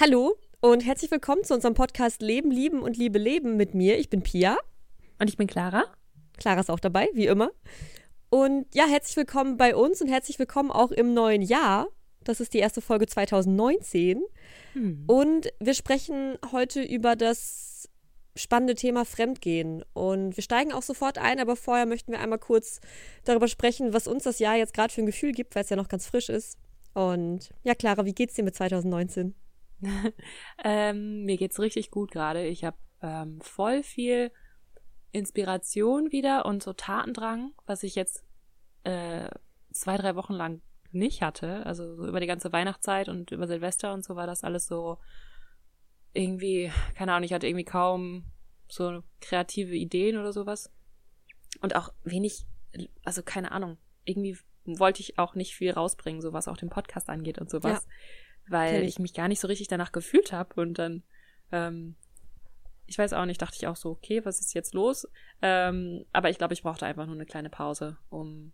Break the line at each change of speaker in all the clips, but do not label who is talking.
Hallo und herzlich willkommen zu unserem Podcast Leben, Lieben und Liebe Leben mit mir. Ich bin Pia.
Und ich bin Clara.
Clara ist auch dabei, wie immer. Und ja, herzlich willkommen bei uns und herzlich willkommen auch im neuen Jahr. Das ist die erste Folge 2019. Hm. Und wir sprechen heute über das spannende Thema Fremdgehen. Und wir steigen auch sofort ein, aber vorher möchten wir einmal kurz darüber sprechen, was uns das Jahr jetzt gerade für ein Gefühl gibt, weil es ja noch ganz frisch ist. Und ja, Clara, wie geht's dir mit 2019?
ähm, mir geht's richtig gut gerade. Ich habe ähm, voll viel Inspiration wieder und so Tatendrang, was ich jetzt äh, zwei, drei Wochen lang nicht hatte. Also so über die ganze Weihnachtszeit und über Silvester und so war das alles so irgendwie, keine Ahnung, ich hatte irgendwie kaum so kreative Ideen oder sowas. Und auch wenig, also keine Ahnung, irgendwie wollte ich auch nicht viel rausbringen, so was auch den Podcast angeht und sowas. Ja weil ich. ich. mich gar nicht so richtig danach gefühlt habe und dann, ähm, ich weiß auch nicht, dachte ich auch so, okay, was ist jetzt los? Ähm, aber ich glaube, ich brauchte einfach nur eine kleine Pause, um,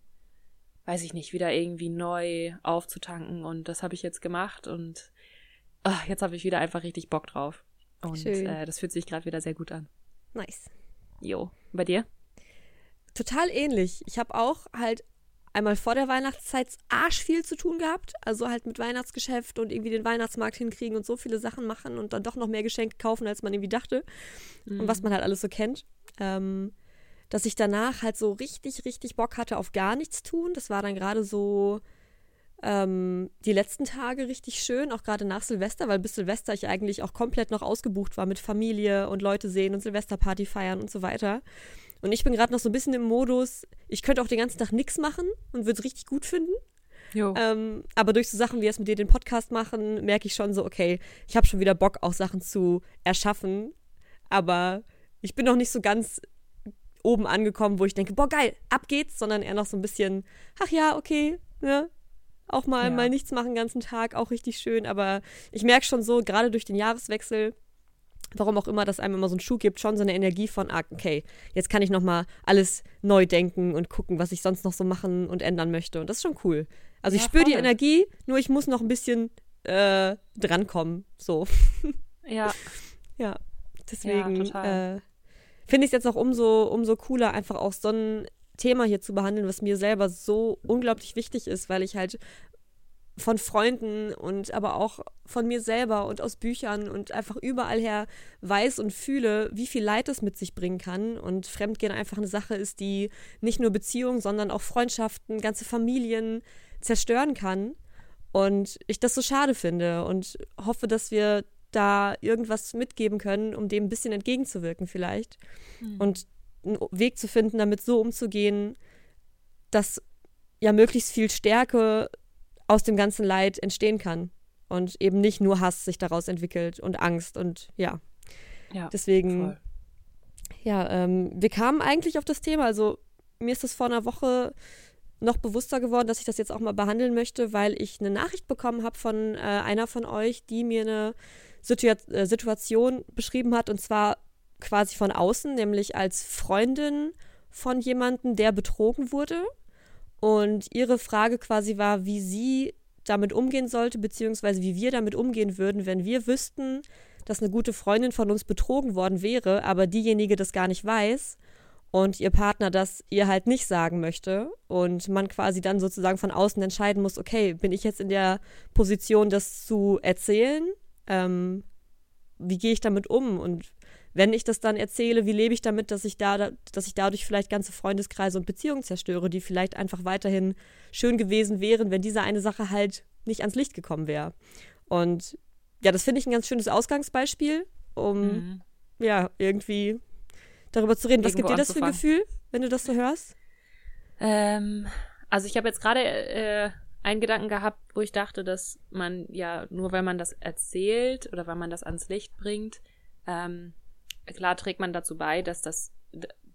weiß ich nicht, wieder irgendwie neu aufzutanken und das habe ich jetzt gemacht und ach, jetzt habe ich wieder einfach richtig Bock drauf. Und äh, das fühlt sich gerade wieder sehr gut an.
Nice.
Jo. Bei dir?
Total ähnlich. Ich habe auch halt einmal vor der Weihnachtszeit arsch viel zu tun gehabt. Also halt mit Weihnachtsgeschäft und irgendwie den Weihnachtsmarkt hinkriegen und so viele Sachen machen und dann doch noch mehr Geschenke kaufen, als man irgendwie dachte. Mhm. Und was man halt alles so kennt. Ähm, dass ich danach halt so richtig, richtig Bock hatte auf gar nichts tun. Das war dann gerade so ähm, die letzten Tage richtig schön, auch gerade nach Silvester, weil bis Silvester ich eigentlich auch komplett noch ausgebucht war mit Familie und Leute sehen und Silvesterparty feiern und so weiter. Und ich bin gerade noch so ein bisschen im Modus, ich könnte auch den ganzen Tag nichts machen und würde es richtig gut finden. Ähm, aber durch so Sachen wie jetzt mit dir den Podcast machen, merke ich schon so, okay, ich habe schon wieder Bock, auch Sachen zu erschaffen. Aber ich bin noch nicht so ganz oben angekommen, wo ich denke, boah, geil, ab geht's, sondern eher noch so ein bisschen, ach ja, okay, ne? Auch mal, ja. mal nichts machen den ganzen Tag, auch richtig schön. Aber ich merke schon so, gerade durch den Jahreswechsel, warum auch immer, dass einem immer so einen Schuh gibt, schon so eine Energie von, ah, okay, jetzt kann ich nochmal alles neu denken und gucken, was ich sonst noch so machen und ändern möchte. Und das ist schon cool. Also ja, ich spüre die Energie, nur ich muss noch ein bisschen äh, drankommen. So.
Ja.
ja. Deswegen ja, äh, finde ich es jetzt auch umso, umso cooler, einfach auch so ein Thema hier zu behandeln, was mir selber so unglaublich wichtig ist, weil ich halt von Freunden und aber auch von mir selber und aus Büchern und einfach überall her weiß und fühle, wie viel Leid es mit sich bringen kann. Und Fremdgehen einfach eine Sache ist, die nicht nur Beziehungen, sondern auch Freundschaften, ganze Familien zerstören kann. Und ich das so schade finde und hoffe, dass wir da irgendwas mitgeben können, um dem ein bisschen entgegenzuwirken vielleicht. Mhm. und einen Weg zu finden, damit so umzugehen, dass ja möglichst viel Stärke aus dem ganzen Leid entstehen kann. Und eben nicht nur Hass sich daraus entwickelt und Angst und ja. Ja. Deswegen, voll. ja, ähm, wir kamen eigentlich auf das Thema. Also mir ist das vor einer Woche noch bewusster geworden, dass ich das jetzt auch mal behandeln möchte, weil ich eine Nachricht bekommen habe von äh, einer von euch, die mir eine Situa äh, Situation beschrieben hat und zwar quasi von außen, nämlich als Freundin von jemandem, der betrogen wurde und ihre Frage quasi war, wie sie damit umgehen sollte, beziehungsweise wie wir damit umgehen würden, wenn wir wüssten, dass eine gute Freundin von uns betrogen worden wäre, aber diejenige das gar nicht weiß und ihr Partner das ihr halt nicht sagen möchte und man quasi dann sozusagen von außen entscheiden muss, okay, bin ich jetzt in der Position, das zu erzählen? Ähm, wie gehe ich damit um und wenn ich das dann erzähle, wie lebe ich damit, dass ich da, dass ich dadurch vielleicht ganze Freundeskreise und Beziehungen zerstöre, die vielleicht einfach weiterhin schön gewesen wären, wenn diese eine Sache halt nicht ans Licht gekommen wäre. Und ja, das finde ich ein ganz schönes Ausgangsbeispiel, um mhm. ja irgendwie darüber zu reden. Was gibt dir das für ein Gefühl, wenn du das so hörst?
Ähm, also ich habe jetzt gerade äh, einen Gedanken gehabt, wo ich dachte, dass man ja nur, weil man das erzählt oder weil man das ans Licht bringt, ähm, klar trägt man dazu bei, dass das,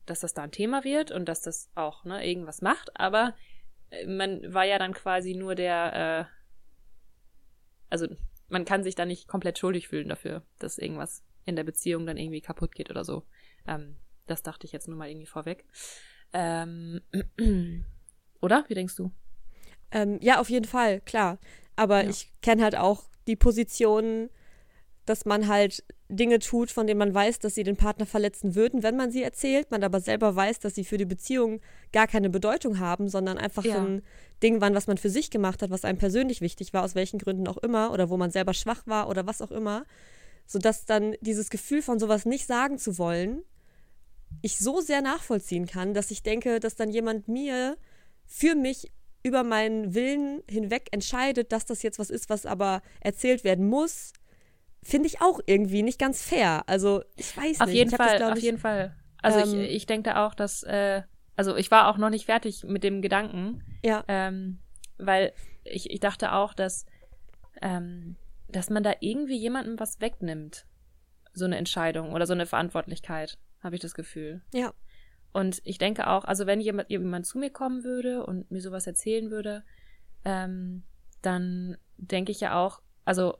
dass das da ein Thema wird und dass das auch ne, irgendwas macht, aber äh, man war ja dann quasi nur der, äh, also man kann sich da nicht komplett schuldig fühlen dafür, dass irgendwas in der Beziehung dann irgendwie kaputt geht oder so. Ähm, das dachte ich jetzt nur mal irgendwie vorweg. Ähm, oder? Wie denkst du?
Ähm, ja, auf jeden Fall, klar. Aber ja. ich kenne halt auch die Position, dass man halt Dinge tut, von denen man weiß, dass sie den Partner verletzen würden, wenn man sie erzählt, man aber selber weiß, dass sie für die Beziehung gar keine Bedeutung haben, sondern einfach ja. ein Ding waren, was man für sich gemacht hat, was einem persönlich wichtig war, aus welchen Gründen auch immer, oder wo man selber schwach war oder was auch immer, sodass dann dieses Gefühl von sowas nicht sagen zu wollen, ich so sehr nachvollziehen kann, dass ich denke, dass dann jemand mir für mich über meinen Willen hinweg entscheidet, dass das jetzt was ist, was aber erzählt werden muss, finde ich auch irgendwie nicht ganz fair. Also ich weiß
auf
nicht.
Jeden Fall,
das,
auf
ich,
jeden Fall. Also ähm, ich, ich denke auch, dass, äh, also ich war auch noch nicht fertig mit dem Gedanken.
Ja.
Ähm, weil ich, ich dachte auch, dass, ähm, dass man da irgendwie jemandem was wegnimmt. So eine Entscheidung oder so eine Verantwortlichkeit, habe ich das Gefühl.
Ja.
Und ich denke auch, also wenn jemand, jemand zu mir kommen würde und mir sowas erzählen würde, ähm, dann denke ich ja auch, also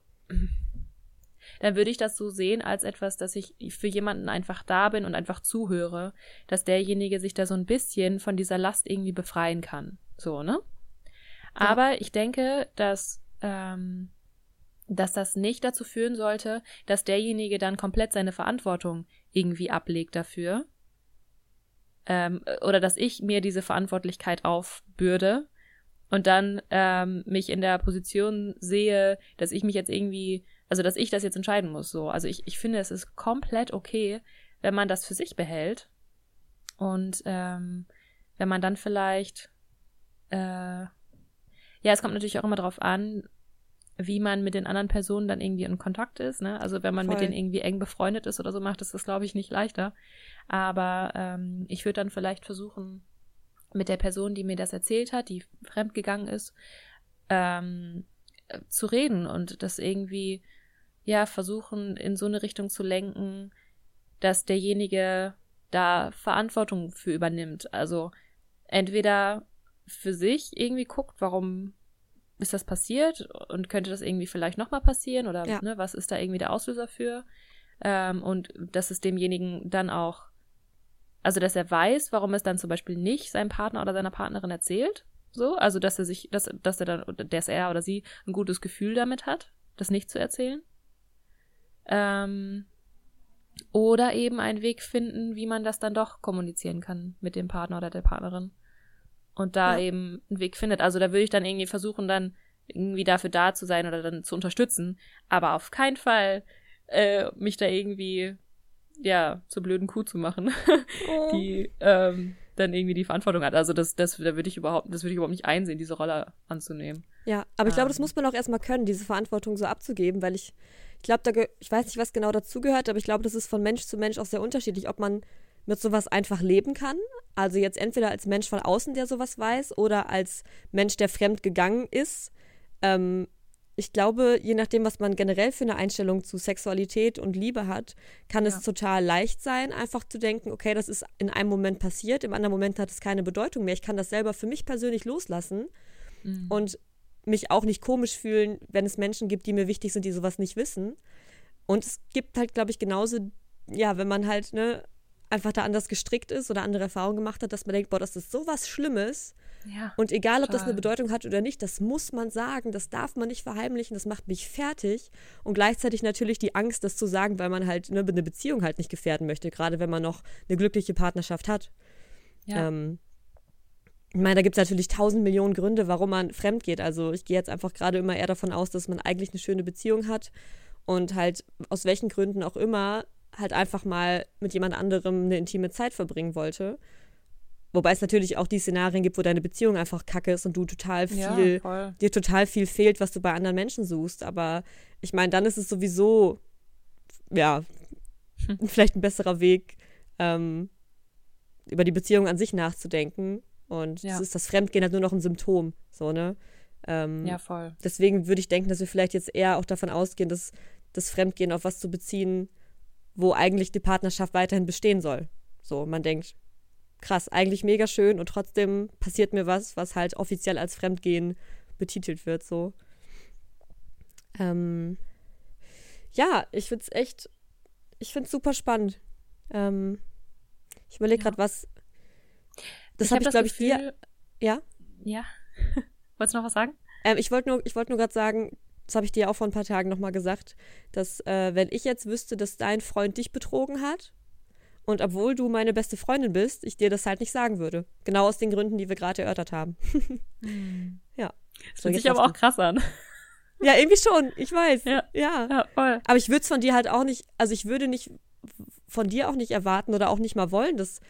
dann würde ich das so sehen als etwas, dass ich für jemanden einfach da bin und einfach zuhöre, dass derjenige sich da so ein bisschen von dieser Last irgendwie befreien kann. So, ne? Ja. Aber ich denke, dass, ähm, dass das nicht dazu führen sollte, dass derjenige dann komplett seine Verantwortung irgendwie ablegt dafür. Ähm, oder dass ich mir diese Verantwortlichkeit aufbürde und dann ähm, mich in der Position sehe, dass ich mich jetzt irgendwie also dass ich das jetzt entscheiden muss. So, also ich, ich finde, es ist komplett okay, wenn man das für sich behält und ähm, wenn man dann vielleicht, äh, ja, es kommt natürlich auch immer darauf an, wie man mit den anderen Personen dann irgendwie in Kontakt ist. Ne? Also wenn man Voll. mit denen irgendwie eng befreundet ist oder so, macht es das, glaube ich, nicht leichter. Aber ähm, ich würde dann vielleicht versuchen, mit der Person, die mir das erzählt hat, die fremdgegangen ist, ähm, zu reden und das irgendwie ja versuchen, in so eine Richtung zu lenken, dass derjenige da Verantwortung für übernimmt. Also entweder für sich irgendwie guckt, warum ist das passiert und könnte das irgendwie vielleicht nochmal passieren oder ja. ne, was ist da irgendwie der Auslöser für? Ähm, und dass es demjenigen dann auch, also dass er weiß, warum es dann zum Beispiel nicht seinem Partner oder seiner Partnerin erzählt. So, also dass er sich, dass, dass er dann, dass er oder sie ein gutes Gefühl damit hat, das nicht zu erzählen. Ähm, oder eben einen Weg finden, wie man das dann doch kommunizieren kann mit dem Partner oder der Partnerin. Und da ja. eben einen Weg findet. Also da würde ich dann irgendwie versuchen, dann irgendwie dafür da zu sein oder dann zu unterstützen. Aber auf keinen Fall äh, mich da irgendwie, ja, zur blöden Kuh zu machen, oh. die ähm, dann irgendwie die Verantwortung hat. Also das, das, da würde ich überhaupt, das würde ich überhaupt nicht einsehen, diese Rolle anzunehmen.
Ja, aber ich glaube, das ähm. muss man auch erstmal können, diese Verantwortung so abzugeben, weil ich ich glaube, da ich weiß nicht, was genau dazugehört, aber ich glaube, das ist von Mensch zu Mensch auch sehr unterschiedlich, ob man mit sowas einfach leben kann. Also jetzt entweder als Mensch von außen, der sowas weiß, oder als Mensch, der fremd gegangen ist. Ähm, ich glaube, je nachdem, was man generell für eine Einstellung zu Sexualität und Liebe hat, kann ja. es total leicht sein, einfach zu denken, okay, das ist in einem Moment passiert, im anderen Moment hat es keine Bedeutung mehr. Ich kann das selber für mich persönlich loslassen. Mhm. Und mich auch nicht komisch fühlen, wenn es Menschen gibt, die mir wichtig sind, die sowas nicht wissen. Und es gibt halt, glaube ich, genauso, ja, wenn man halt, ne, einfach da anders gestrickt ist oder andere Erfahrungen gemacht hat, dass man denkt, boah, das ist sowas Schlimmes.
Ja,
und egal, ob das eine Bedeutung hat oder nicht, das muss man sagen, das darf man nicht verheimlichen, das macht mich fertig. Und gleichzeitig natürlich die Angst, das zu sagen, weil man halt ne, eine Beziehung halt nicht gefährden möchte, gerade wenn man noch eine glückliche Partnerschaft hat. Ja. Ähm, ich meine, da gibt es natürlich tausend Millionen Gründe, warum man fremd geht. Also ich gehe jetzt einfach gerade immer eher davon aus, dass man eigentlich eine schöne Beziehung hat und halt aus welchen Gründen auch immer halt einfach mal mit jemand anderem eine intime Zeit verbringen wollte. Wobei es natürlich auch die Szenarien gibt, wo deine Beziehung einfach kacke ist und du total viel, ja, dir total viel fehlt, was du bei anderen Menschen suchst. Aber ich meine, dann ist es sowieso, ja, hm. vielleicht ein besserer Weg, ähm, über die Beziehung an sich nachzudenken und ja. das ist das Fremdgehen halt nur noch ein Symptom. So, ne? Ähm,
ja, voll.
Deswegen würde ich denken, dass wir vielleicht jetzt eher auch davon ausgehen, dass das Fremdgehen auf was zu beziehen, wo eigentlich die Partnerschaft weiterhin bestehen soll. So, man denkt, krass, eigentlich mega schön und trotzdem passiert mir was, was halt offiziell als Fremdgehen betitelt wird, so. Ähm, ja, ich finde es echt, ich finde es super spannend. Ähm, ich überlege ja. gerade, was, das habe ich, glaube ich, dir. Ja?
Ja. Wolltest du noch was sagen?
Ähm, ich wollte nur, ich wollte nur gerade sagen, das habe ich dir auch vor ein paar Tagen nochmal gesagt, dass äh, wenn ich jetzt wüsste, dass dein Freund dich betrogen hat und obwohl du meine beste Freundin bist, ich dir das halt nicht sagen würde. Genau aus den Gründen, die wir gerade erörtert haben. hm. Ja.
Das so, hört sich aber auch krass an.
Ja, irgendwie schon, ich weiß.
Ja,
ja.
ja voll.
Aber ich würde es von dir halt auch nicht, also ich würde nicht von dir auch nicht erwarten oder auch nicht mal wollen, dass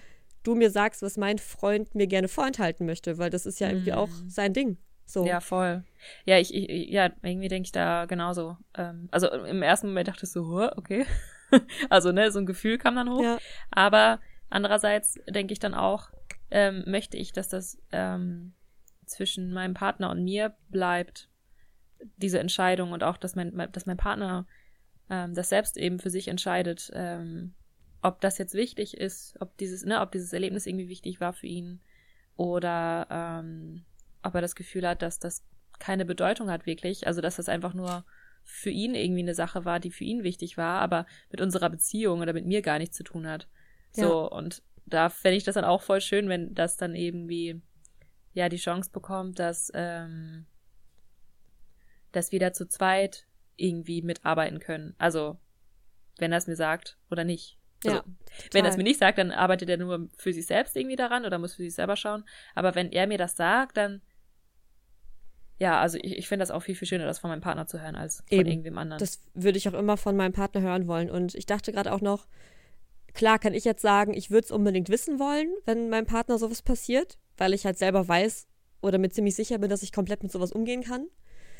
du mir sagst, was mein Freund mir gerne vorenthalten möchte, weil das ist ja irgendwie auch mhm. sein Ding. So.
Ja, voll. Ja, ich, ich ja, irgendwie denke ich da genauso. Ähm, also im ersten Moment dachte ich so, okay. also, ne, so ein Gefühl kam dann hoch. Ja. Aber andererseits denke ich dann auch, ähm, möchte ich, dass das ähm, zwischen meinem Partner und mir bleibt, diese Entscheidung und auch, dass mein, dass mein Partner ähm, das selbst eben für sich entscheidet, ähm, ob das jetzt wichtig ist, ob dieses, ne, ob dieses Erlebnis irgendwie wichtig war für ihn oder ähm, ob er das Gefühl hat, dass das keine Bedeutung hat wirklich, also dass das einfach nur für ihn irgendwie eine Sache war, die für ihn wichtig war, aber mit unserer Beziehung oder mit mir gar nichts zu tun hat. So, ja. und da fände ich das dann auch voll schön, wenn das dann irgendwie ja die Chance bekommt, dass, ähm, dass wir da zu zweit irgendwie mitarbeiten können. Also, wenn er es mir sagt oder nicht. Also, ja, wenn er es mir nicht sagt, dann arbeitet er nur für sich selbst irgendwie daran oder muss für sich selber schauen. Aber wenn er mir das sagt, dann ja, also ich, ich finde das auch viel, viel schöner, das von meinem Partner zu hören, als von Eben. irgendwem anderen.
Das würde ich auch immer von meinem Partner hören wollen. Und ich dachte gerade auch noch, klar kann ich jetzt sagen, ich würde es unbedingt wissen wollen, wenn meinem Partner sowas passiert, weil ich halt selber weiß oder mir ziemlich sicher bin, dass ich komplett mit sowas umgehen kann.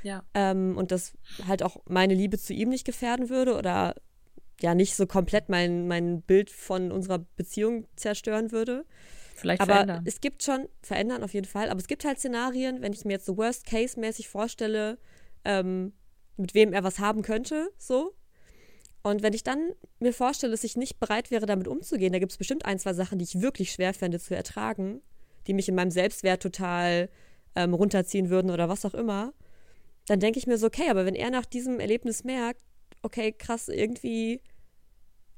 Ja.
Ähm, und das halt auch meine Liebe zu ihm nicht gefährden würde oder ja nicht so komplett mein, mein Bild von unserer Beziehung zerstören würde.
Vielleicht
aber
verändern.
es gibt schon, verändern auf jeden Fall, aber es gibt halt Szenarien, wenn ich mir jetzt so Worst-Case-mäßig vorstelle, ähm, mit wem er was haben könnte, so. Und wenn ich dann mir vorstelle, dass ich nicht bereit wäre, damit umzugehen, da gibt es bestimmt ein, zwei Sachen, die ich wirklich schwer fände zu ertragen, die mich in meinem Selbstwert total ähm, runterziehen würden oder was auch immer, dann denke ich mir so, okay, aber wenn er nach diesem Erlebnis merkt, okay, krass, irgendwie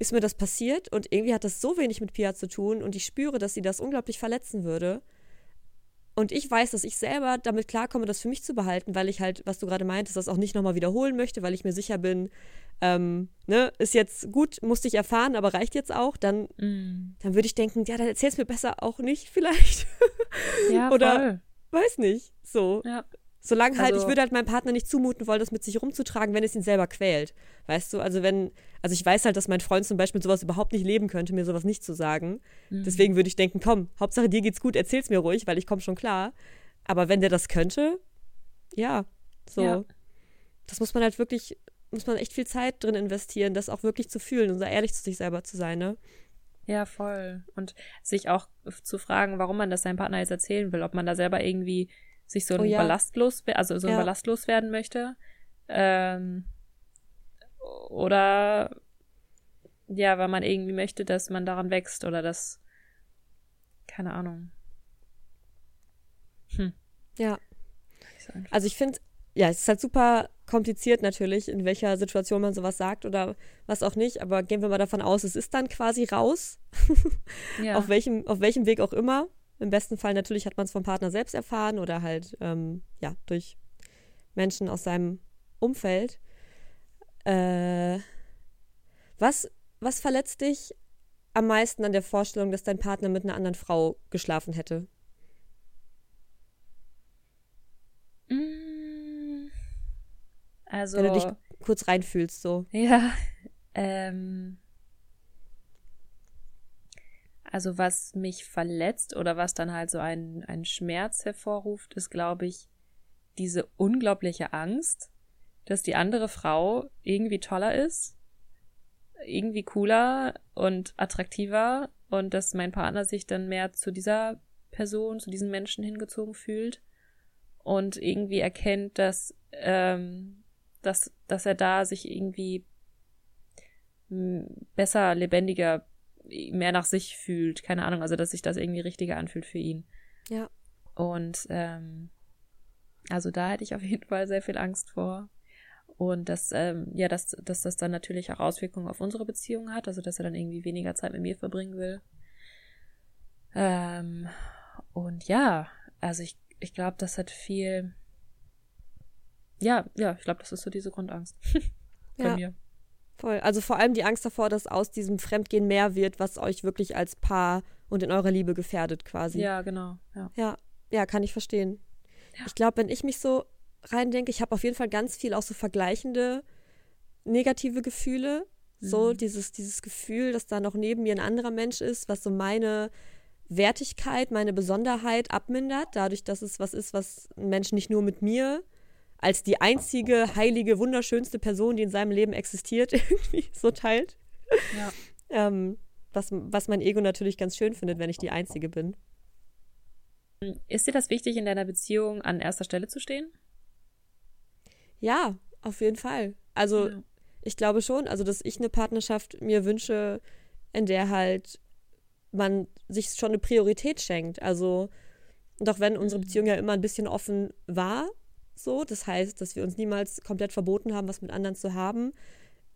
ist mir das passiert und irgendwie hat das so wenig mit Pia zu tun und ich spüre, dass sie das unglaublich verletzen würde. Und ich weiß, dass ich selber damit klarkomme, das für mich zu behalten, weil ich halt, was du gerade meintest, das auch nicht nochmal wiederholen möchte, weil ich mir sicher bin, ähm, ne, ist jetzt gut, musste ich erfahren, aber reicht jetzt auch, dann, mm. dann würde ich denken, ja, dann erzähl's mir besser auch nicht, vielleicht.
Ja,
Oder
voll.
weiß nicht. So.
Ja.
Solange halt, also, ich würde halt meinem Partner nicht zumuten wollen, das mit sich rumzutragen, wenn es ihn selber quält. Weißt du, also wenn, also ich weiß halt, dass mein Freund zum Beispiel sowas überhaupt nicht leben könnte, mir sowas nicht zu sagen. Mhm. Deswegen würde ich denken, komm, Hauptsache dir geht's gut, erzähl's mir ruhig, weil ich komme schon klar. Aber wenn der das könnte, ja, so. Ja. Das muss man halt wirklich, muss man echt viel Zeit drin investieren, das auch wirklich zu fühlen und so ehrlich zu sich selber zu sein, ne?
Ja, voll. Und sich auch zu fragen, warum man das seinem Partner jetzt erzählen will, ob man da selber irgendwie sich so ein oh, ja. Ballast los, also so ein ja. Ballast loswerden möchte. Ähm, oder ja, weil man irgendwie möchte, dass man daran wächst oder dass keine Ahnung.
Hm. Ja. Also ich finde, ja, es ist halt super kompliziert natürlich, in welcher Situation man sowas sagt oder was auch nicht, aber gehen wir mal davon aus, es ist dann quasi raus. ja. auf, welchem, auf welchem Weg auch immer. Im besten Fall natürlich hat man es vom Partner selbst erfahren oder halt ähm, ja durch Menschen aus seinem Umfeld. Äh, was, was verletzt dich am meisten an der Vorstellung, dass dein Partner mit einer anderen Frau geschlafen hätte?
Mm, also.
Wenn du dich kurz reinfühlst, so.
Ja. Ähm, also was mich verletzt oder was dann halt so einen, einen Schmerz hervorruft, ist, glaube ich, diese unglaubliche Angst, dass die andere Frau irgendwie toller ist, irgendwie cooler und attraktiver und dass mein Partner sich dann mehr zu dieser Person, zu diesen Menschen hingezogen fühlt und irgendwie erkennt, dass, ähm, dass, dass er da sich irgendwie besser, lebendiger mehr nach sich fühlt. Keine Ahnung, also dass sich das irgendwie richtiger anfühlt für ihn.
Ja.
Und ähm, also da hätte ich auf jeden Fall sehr viel Angst vor. Und dass, ähm, ja, dass, dass das dann natürlich auch Auswirkungen auf unsere Beziehung hat, also dass er dann irgendwie weniger Zeit mit mir verbringen will. Ähm, und ja, also ich, ich glaube, das hat viel, ja, ja, ich glaube, das ist so diese Grundangst. Von ja. mir.
Voll. Also vor allem die Angst davor, dass aus diesem Fremdgehen mehr wird, was euch wirklich als Paar und in eurer Liebe gefährdet quasi.
Ja, genau. Ja,
ja, ja kann ich verstehen. Ja. Ich glaube, wenn ich mich so reindenke, ich habe auf jeden Fall ganz viel auch so vergleichende negative Gefühle. So mhm. dieses, dieses Gefühl, dass da noch neben mir ein anderer Mensch ist, was so meine Wertigkeit, meine Besonderheit abmindert, dadurch, dass es was ist, was ein Mensch nicht nur mit mir als die einzige heilige, wunderschönste Person, die in seinem Leben existiert, irgendwie so teilt. Ja. ähm, was, was mein Ego natürlich ganz schön findet, wenn ich die Einzige bin.
Ist dir das wichtig, in deiner Beziehung an erster Stelle zu stehen?
Ja, auf jeden Fall. Also ja. ich glaube schon, also dass ich eine Partnerschaft mir wünsche, in der halt man sich schon eine Priorität schenkt. Also doch wenn unsere mhm. Beziehung ja immer ein bisschen offen war, so, das heißt, dass wir uns niemals komplett verboten haben, was mit anderen zu haben,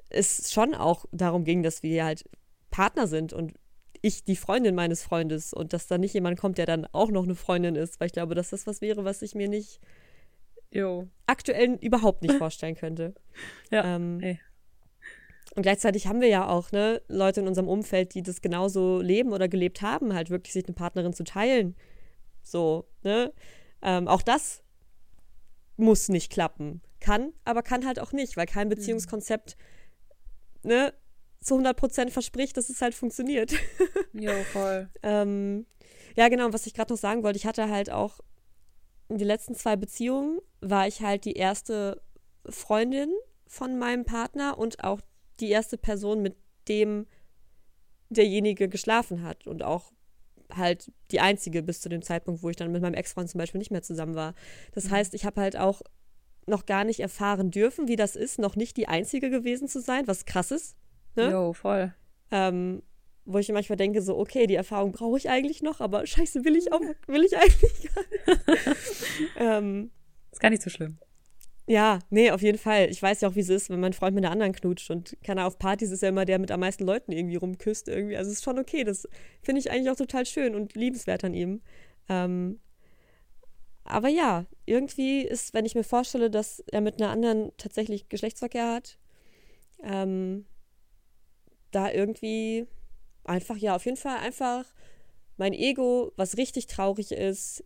es schon auch darum ging, dass wir halt Partner sind und ich die Freundin meines Freundes und dass da nicht jemand kommt, der dann auch noch eine Freundin ist, weil ich glaube, dass das was wäre, was ich mir nicht jo. aktuell überhaupt nicht vorstellen könnte. ja. Ähm. Und gleichzeitig haben wir ja auch ne, Leute in unserem Umfeld, die das genauso leben oder gelebt haben, halt wirklich sich eine Partnerin zu teilen. So, ne? Ähm, auch das muss nicht klappen. Kann, aber kann halt auch nicht, weil kein mhm. Beziehungskonzept ne, zu 100% verspricht, dass es halt funktioniert.
Jo, voll.
ähm, ja, genau, was ich gerade noch sagen wollte, ich hatte halt auch in den letzten zwei Beziehungen war ich halt die erste Freundin von meinem Partner und auch die erste Person, mit dem derjenige geschlafen hat und auch halt die einzige bis zu dem Zeitpunkt, wo ich dann mit meinem Ex-Freund zum Beispiel nicht mehr zusammen war. Das mhm. heißt, ich habe halt auch noch gar nicht erfahren dürfen, wie das ist, noch nicht die einzige gewesen zu sein, was krass ist.
Ne? Jo, voll.
Ähm, wo ich manchmal denke, so, okay, die Erfahrung brauche ich eigentlich noch, aber scheiße, will ich auch, will ich eigentlich gar nicht.
ähm, ist gar nicht so schlimm.
Ja, nee, auf jeden Fall. Ich weiß ja auch, wie es ist, wenn mein Freund mit einer anderen knutscht. Und keiner auf Partys ist ja immer der mit am meisten Leuten irgendwie rumküsst irgendwie. Also es ist schon okay. Das finde ich eigentlich auch total schön und liebenswert an ihm. Ähm, aber ja, irgendwie ist, wenn ich mir vorstelle, dass er mit einer anderen tatsächlich Geschlechtsverkehr hat, ähm, da irgendwie einfach, ja, auf jeden Fall einfach mein Ego, was richtig traurig ist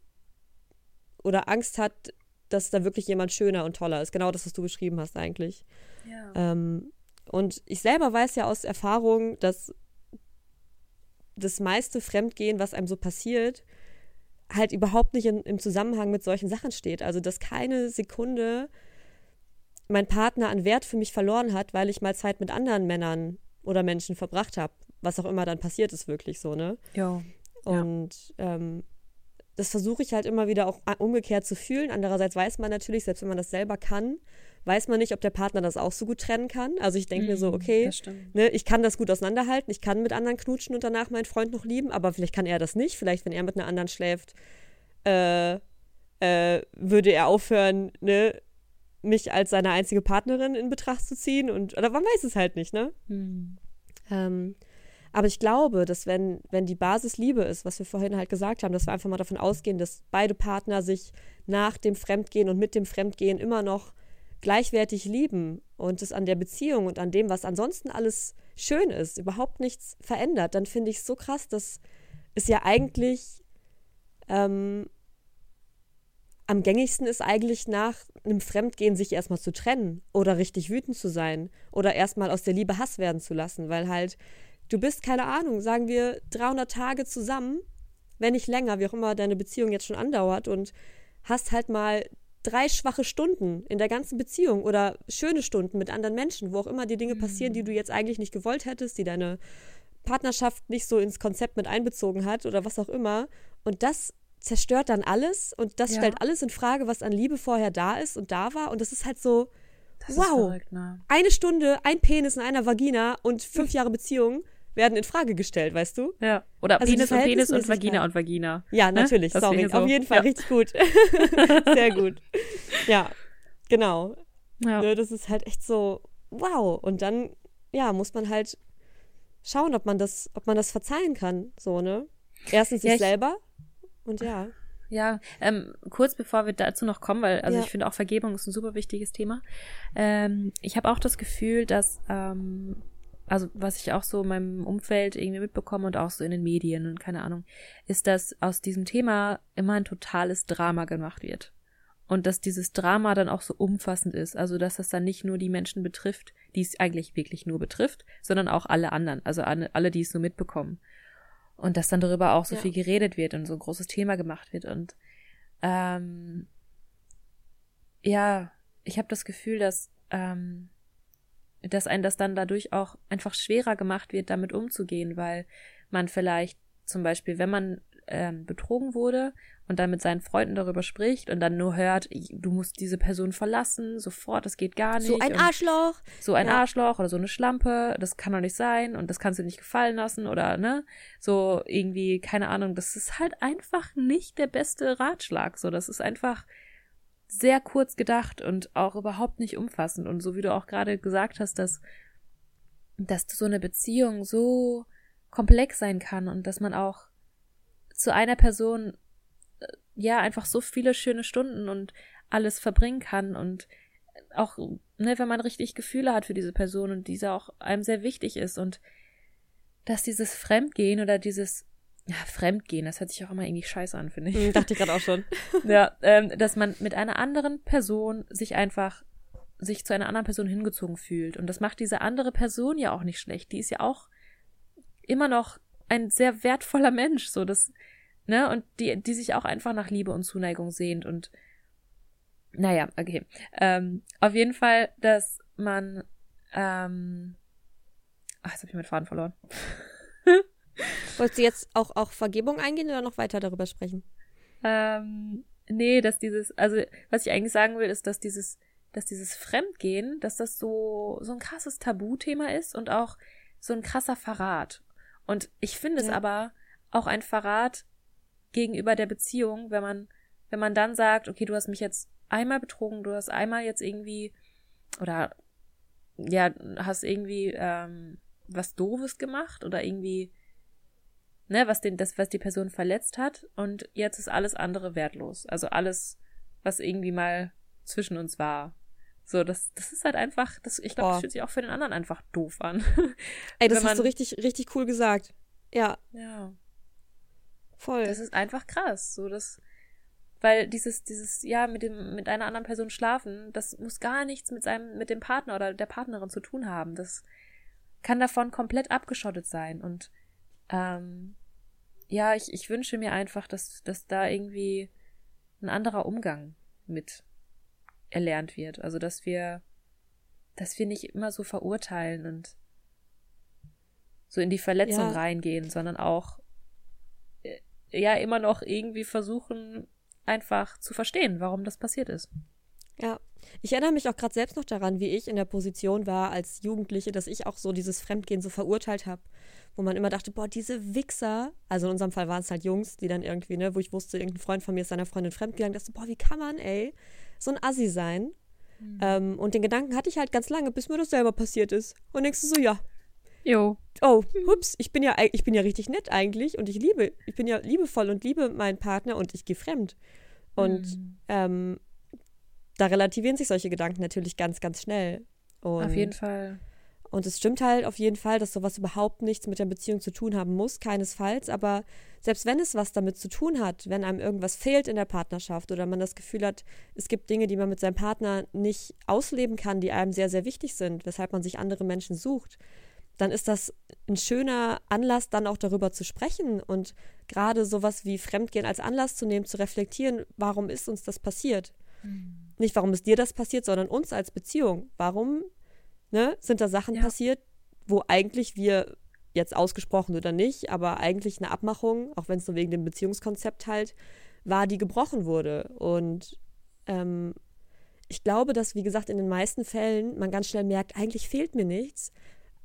oder Angst hat, dass da wirklich jemand schöner und toller ist. Genau das, was du beschrieben hast eigentlich. Ja. Ähm, und ich selber weiß ja aus Erfahrung, dass das meiste Fremdgehen, was einem so passiert, halt überhaupt nicht in, im Zusammenhang mit solchen Sachen steht. Also, dass keine Sekunde mein Partner an Wert für mich verloren hat, weil ich mal Zeit mit anderen Männern oder Menschen verbracht habe. Was auch immer dann passiert ist, wirklich so, ne?
Ja.
Und ja. Ähm, das versuche ich halt immer wieder auch umgekehrt zu fühlen. Andererseits weiß man natürlich, selbst wenn man das selber kann, weiß man nicht, ob der Partner das auch so gut trennen kann. Also ich denke mm, mir so, mhm, okay, ne, ich kann das gut auseinanderhalten, ich kann mit anderen knutschen und danach meinen Freund noch lieben, aber vielleicht kann er das nicht. Vielleicht, wenn er mit einer anderen schläft, äh, äh, würde er aufhören, ne, mich als seine einzige Partnerin in Betracht zu ziehen und oder man weiß es halt nicht, ne? Mm. Ähm, aber ich glaube, dass wenn, wenn die Basis Liebe ist, was wir vorhin halt gesagt haben, dass wir einfach mal davon ausgehen, dass beide Partner sich nach dem Fremdgehen und mit dem Fremdgehen immer noch gleichwertig lieben und es an der Beziehung und an dem, was ansonsten alles schön ist, überhaupt nichts verändert, dann finde ich es so krass, dass es ja eigentlich ähm, am gängigsten ist eigentlich nach einem Fremdgehen sich erstmal zu trennen oder richtig wütend zu sein oder erstmal aus der Liebe Hass werden zu lassen, weil halt du bist, keine Ahnung, sagen wir 300 Tage zusammen, wenn nicht länger, wie auch immer deine Beziehung jetzt schon andauert und hast halt mal drei schwache Stunden in der ganzen Beziehung oder schöne Stunden mit anderen Menschen, wo auch immer die Dinge passieren, die du jetzt eigentlich nicht gewollt hättest, die deine Partnerschaft nicht so ins Konzept mit einbezogen hat oder was auch immer. Und das zerstört dann alles und das ja. stellt alles in Frage, was an Liebe vorher da ist und da war. Und das ist halt so, das wow, verrückt, ne? eine Stunde, ein Penis in einer Vagina und fünf Jahre Beziehung werden in Frage gestellt, weißt du?
Ja. Oder also Penis und Penis und Vagina und Vagina.
Ja, ne? natürlich. Ne? Sorry. So. Auf jeden Fall ja. richtig gut. Sehr gut. Ja, genau. Ja. Ne, das ist halt echt so, wow. Und dann, ja, muss man halt schauen, ob man das, ob man das verzeihen kann. So, ne? Erstens sich ja, selber und ja.
ja, ähm, kurz bevor wir dazu noch kommen, weil also ja. ich finde auch Vergebung ist ein super wichtiges Thema. Ähm, ich habe auch das Gefühl, dass ähm, also was ich auch so in meinem Umfeld irgendwie mitbekomme und auch so in den Medien und keine Ahnung, ist, dass aus diesem Thema immer ein totales Drama gemacht wird. Und dass dieses Drama dann auch so umfassend ist. Also, dass das dann nicht nur die Menschen betrifft, die es eigentlich wirklich nur betrifft, sondern auch alle anderen. Also alle, die es nur mitbekommen. Und dass dann darüber auch so ja. viel geredet wird und so ein großes Thema gemacht wird. Und ähm, ja, ich habe das Gefühl, dass ähm, dass ein das dann dadurch auch einfach schwerer gemacht wird, damit umzugehen, weil man vielleicht zum Beispiel, wenn man ähm, betrogen wurde und dann mit seinen Freunden darüber spricht und dann nur hört, du musst diese Person verlassen, sofort, das geht gar nicht.
So ein Arschloch.
So ein ja. Arschloch oder so eine Schlampe, das kann doch nicht sein und das kannst du nicht gefallen lassen oder, ne? So irgendwie, keine Ahnung, das ist halt einfach nicht der beste Ratschlag. So, das ist einfach sehr kurz gedacht und auch überhaupt nicht umfassend. Und so wie du auch gerade gesagt hast, dass, dass so eine Beziehung so komplex sein kann und dass man auch zu einer Person äh, ja einfach so viele schöne Stunden und alles verbringen kann und auch, ne, wenn man richtig Gefühle hat für diese Person und diese auch einem sehr wichtig ist und dass dieses Fremdgehen oder dieses ja, Fremdgehen, das hört sich auch immer irgendwie scheiße an, finde ich.
Mhm, dachte ich gerade auch schon.
ja, ähm, dass man mit einer anderen Person sich einfach sich zu einer anderen Person hingezogen fühlt. Und das macht diese andere Person ja auch nicht schlecht. Die ist ja auch immer noch ein sehr wertvoller Mensch, so das, ne, und die, die sich auch einfach nach Liebe und Zuneigung sehnt und naja, okay. Ähm, auf jeden Fall, dass man ähm, ach, jetzt habe ich meinen Faden verloren.
Wolltest du jetzt auch, auch Vergebung eingehen oder noch weiter darüber sprechen?
Ähm, nee, dass dieses, also was ich eigentlich sagen will, ist, dass dieses, dass dieses Fremdgehen, dass das so, so ein krasses Tabuthema ist und auch so ein krasser Verrat. Und ich finde ja. es aber auch ein Verrat gegenüber der Beziehung, wenn man, wenn man dann sagt, okay, du hast mich jetzt einmal betrogen, du hast einmal jetzt irgendwie oder ja, hast irgendwie ähm, was Doofes gemacht oder irgendwie ne, was den, das, was die Person verletzt hat und jetzt ist alles andere wertlos. Also alles, was irgendwie mal zwischen uns war. So, das, das ist halt einfach, das, ich glaube, das fühlt sich auch für den anderen einfach doof an.
Ey, das man, hast du richtig, richtig cool gesagt. Ja.
Ja. Voll. Das ist einfach krass. So, das, weil dieses, dieses, ja, mit dem, mit einer anderen Person schlafen, das muss gar nichts mit seinem, mit dem Partner oder der Partnerin zu tun haben. Das kann davon komplett abgeschottet sein und ähm, ja, ich, ich wünsche mir einfach, dass, dass da irgendwie ein anderer Umgang mit erlernt wird. Also, dass wir, dass wir nicht immer so verurteilen und so in die Verletzung ja. reingehen, sondern auch äh, ja immer noch irgendwie versuchen, einfach zu verstehen, warum das passiert ist.
Ja, ich erinnere mich auch gerade selbst noch daran, wie ich in der Position war als Jugendliche, dass ich auch so dieses Fremdgehen so verurteilt habe wo man immer dachte, boah, diese Wichser, also in unserem Fall waren es halt Jungs, die dann irgendwie, ne, wo ich wusste, irgendein Freund von mir ist seiner Freundin fremdgegangen, dachte, boah, wie kann man, ey, so ein Assi sein? Mhm. Ähm, und den Gedanken hatte ich halt ganz lange, bis mir das selber passiert ist. Und denkst du so, ja.
Jo.
Oh, hups, ich bin ja, ich bin ja richtig nett eigentlich und ich liebe, ich bin ja liebevoll und liebe meinen Partner und ich gehe fremd. Und mhm. ähm, da relativieren sich solche Gedanken natürlich ganz, ganz schnell. Und
Auf jeden Fall.
Und es stimmt halt auf jeden Fall, dass sowas überhaupt nichts mit der Beziehung zu tun haben muss, keinesfalls. Aber selbst wenn es was damit zu tun hat, wenn einem irgendwas fehlt in der Partnerschaft oder man das Gefühl hat, es gibt Dinge, die man mit seinem Partner nicht ausleben kann, die einem sehr, sehr wichtig sind, weshalb man sich andere Menschen sucht, dann ist das ein schöner Anlass, dann auch darüber zu sprechen und gerade sowas wie Fremdgehen als Anlass zu nehmen, zu reflektieren, warum ist uns das passiert? Mhm. Nicht, warum ist dir das passiert, sondern uns als Beziehung. Warum ne, sind da Sachen ja. passiert, wo eigentlich wir jetzt ausgesprochen oder nicht, aber eigentlich eine Abmachung, auch wenn es nur wegen dem Beziehungskonzept halt war, die gebrochen wurde. Und ähm, ich glaube, dass, wie gesagt, in den meisten Fällen man ganz schnell merkt, eigentlich fehlt mir nichts.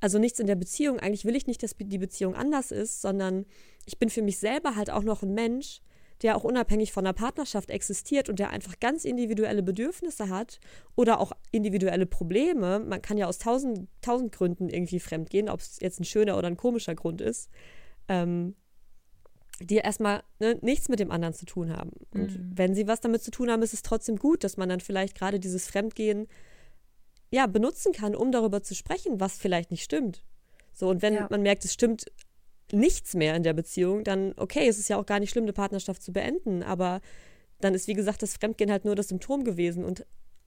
Also nichts in der Beziehung. Eigentlich will ich nicht, dass die Beziehung anders ist, sondern ich bin für mich selber halt auch noch ein Mensch, der auch unabhängig von der Partnerschaft existiert und der einfach ganz individuelle Bedürfnisse hat oder auch individuelle Probleme. Man kann ja aus tausend, tausend Gründen irgendwie fremd gehen, ob es jetzt ein schöner oder ein komischer Grund ist. Ähm, die erstmal ne, nichts mit dem anderen zu tun haben. Und mhm. wenn sie was damit zu tun haben, ist es trotzdem gut, dass man dann vielleicht gerade dieses Fremdgehen ja benutzen kann, um darüber zu sprechen, was vielleicht nicht stimmt. So, und wenn ja. man merkt, es stimmt nichts mehr in der Beziehung, dann okay, es ist ja auch gar nicht schlimm, eine Partnerschaft zu beenden, aber dann ist, wie gesagt, das Fremdgehen halt nur das Symptom gewesen und,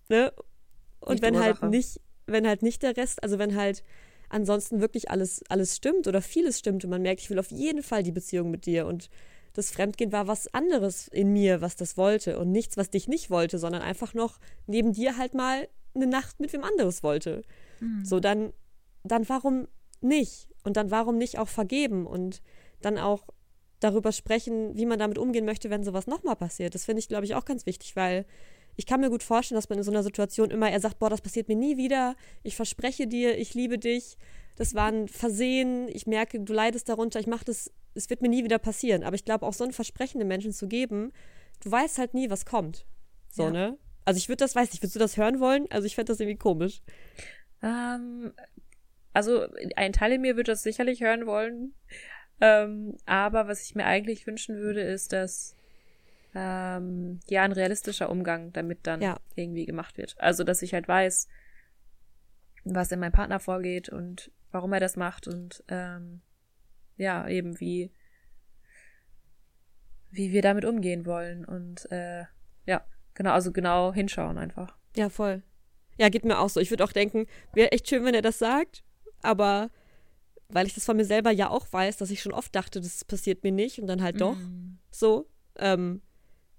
ne? Und nicht wenn halt nicht, wenn halt nicht der Rest, also wenn halt ansonsten wirklich alles, alles stimmt oder vieles stimmt und man merkt, ich will auf jeden Fall die Beziehung mit dir und das Fremdgehen war was anderes in mir, was das wollte und nichts, was dich nicht wollte, sondern einfach noch neben dir halt mal eine Nacht mit wem anderes wollte. Mhm. So, dann, dann warum nicht? Und dann warum nicht auch vergeben und dann auch darüber sprechen, wie man damit umgehen möchte, wenn sowas nochmal passiert. Das finde ich, glaube ich, auch ganz wichtig, weil ich kann mir gut vorstellen, dass man in so einer Situation immer, er sagt, boah, das passiert mir nie wieder, ich verspreche dir, ich liebe dich, das war ein Versehen, ich merke, du leidest darunter, ich mache das, es wird mir nie wieder passieren. Aber ich glaube, auch so ein Versprechen den Menschen zu geben, du weißt halt nie, was kommt. So, ja. ne? Also ich würde das, weiß nicht, würdest du das hören wollen? Also ich fände das irgendwie komisch.
Ähm, also ein Teil in mir würde das sicherlich hören wollen. Ähm, aber was ich mir eigentlich wünschen würde, ist, dass ähm, ja ein realistischer Umgang damit dann ja. irgendwie gemacht wird. Also dass ich halt weiß, was in meinem Partner vorgeht und warum er das macht und ähm, ja eben wie wie wir damit umgehen wollen und äh, ja Genau, also genau hinschauen einfach.
Ja, voll. Ja, geht mir auch so. Ich würde auch denken, wäre echt schön, wenn er das sagt, aber weil ich das von mir selber ja auch weiß, dass ich schon oft dachte, das passiert mir nicht und dann halt doch mm. so, ähm,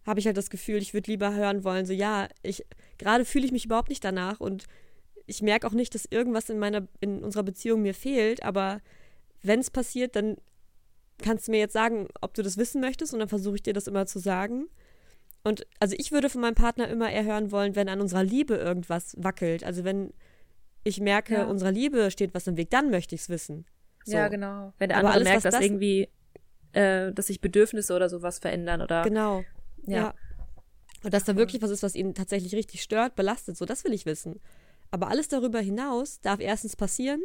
habe ich halt das Gefühl, ich würde lieber hören wollen, so ja, ich gerade fühle ich mich überhaupt nicht danach und ich merke auch nicht, dass irgendwas in meiner in unserer Beziehung mir fehlt, aber wenn es passiert, dann kannst du mir jetzt sagen, ob du das wissen möchtest und dann versuche ich dir das immer zu sagen. Und also ich würde von meinem Partner immer eher hören wollen, wenn an unserer Liebe irgendwas wackelt. Also wenn ich merke, ja. unserer Liebe steht was im Weg, dann möchte ich es wissen.
So. Ja, genau. Wenn der andere alles, merkt, dass das irgendwie, äh, dass sich Bedürfnisse oder sowas verändern oder.
Genau. Ja. ja. Und dass da wirklich was ist, was ihn tatsächlich richtig stört, belastet. So, das will ich wissen. Aber alles darüber hinaus darf erstens passieren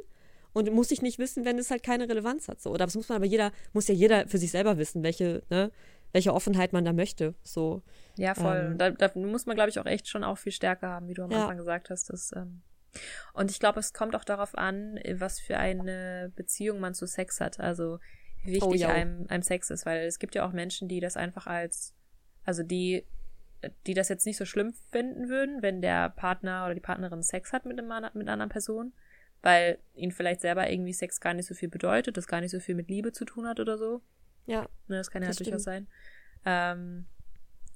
und muss ich nicht wissen, wenn es halt keine Relevanz hat. So. Oder das muss man aber jeder, muss ja jeder für sich selber wissen, welche, ne, welche Offenheit man da möchte. So.
Ja, voll. Ähm, da, da, muss man, glaube ich, auch echt schon auch viel stärker haben, wie du am ja. Anfang gesagt hast. Dass, ähm, und ich glaube, es kommt auch darauf an, was für eine Beziehung man zu Sex hat. Also wie wichtig oh, ja. einem, einem Sex ist, weil es gibt ja auch Menschen, die das einfach als, also die, die das jetzt nicht so schlimm finden würden, wenn der Partner oder die Partnerin Sex hat mit, einem, mit einer anderen Person, weil ihnen vielleicht selber irgendwie Sex gar nicht so viel bedeutet, das gar nicht so viel mit Liebe zu tun hat oder so.
Ja.
Ne, das kann ja das durchaus sein. Ähm,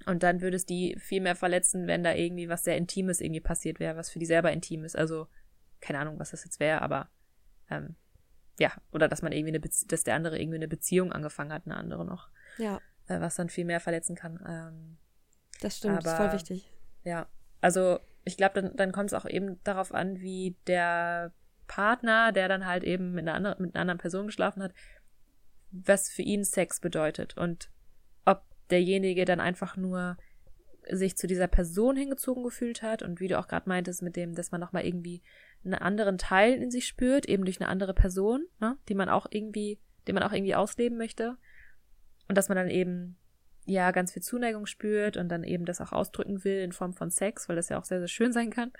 und dann würde es die viel mehr verletzen, wenn da irgendwie was sehr Intimes irgendwie passiert wäre, was für die selber intim ist. Also, keine Ahnung, was das jetzt wäre, aber ähm, ja, oder dass man irgendwie eine Bezie dass der andere irgendwie eine Beziehung angefangen hat, eine andere noch.
Ja.
Äh, was dann viel mehr verletzen kann. Ähm,
das stimmt, aber, das ist voll wichtig.
Ja. Also, ich glaube, dann, dann kommt es auch eben darauf an, wie der Partner, der dann halt eben mit einer, anderen, mit einer anderen Person geschlafen hat, was für ihn Sex bedeutet und derjenige dann einfach nur sich zu dieser Person hingezogen gefühlt hat und wie du auch gerade meintest mit dem, dass man nochmal irgendwie einen anderen Teil in sich spürt, eben durch eine andere Person, ne, die man auch irgendwie, den man auch irgendwie ausleben möchte. Und dass man dann eben ja ganz viel Zuneigung spürt und dann eben das auch ausdrücken will in Form von Sex, weil das ja auch sehr sehr schön sein kann.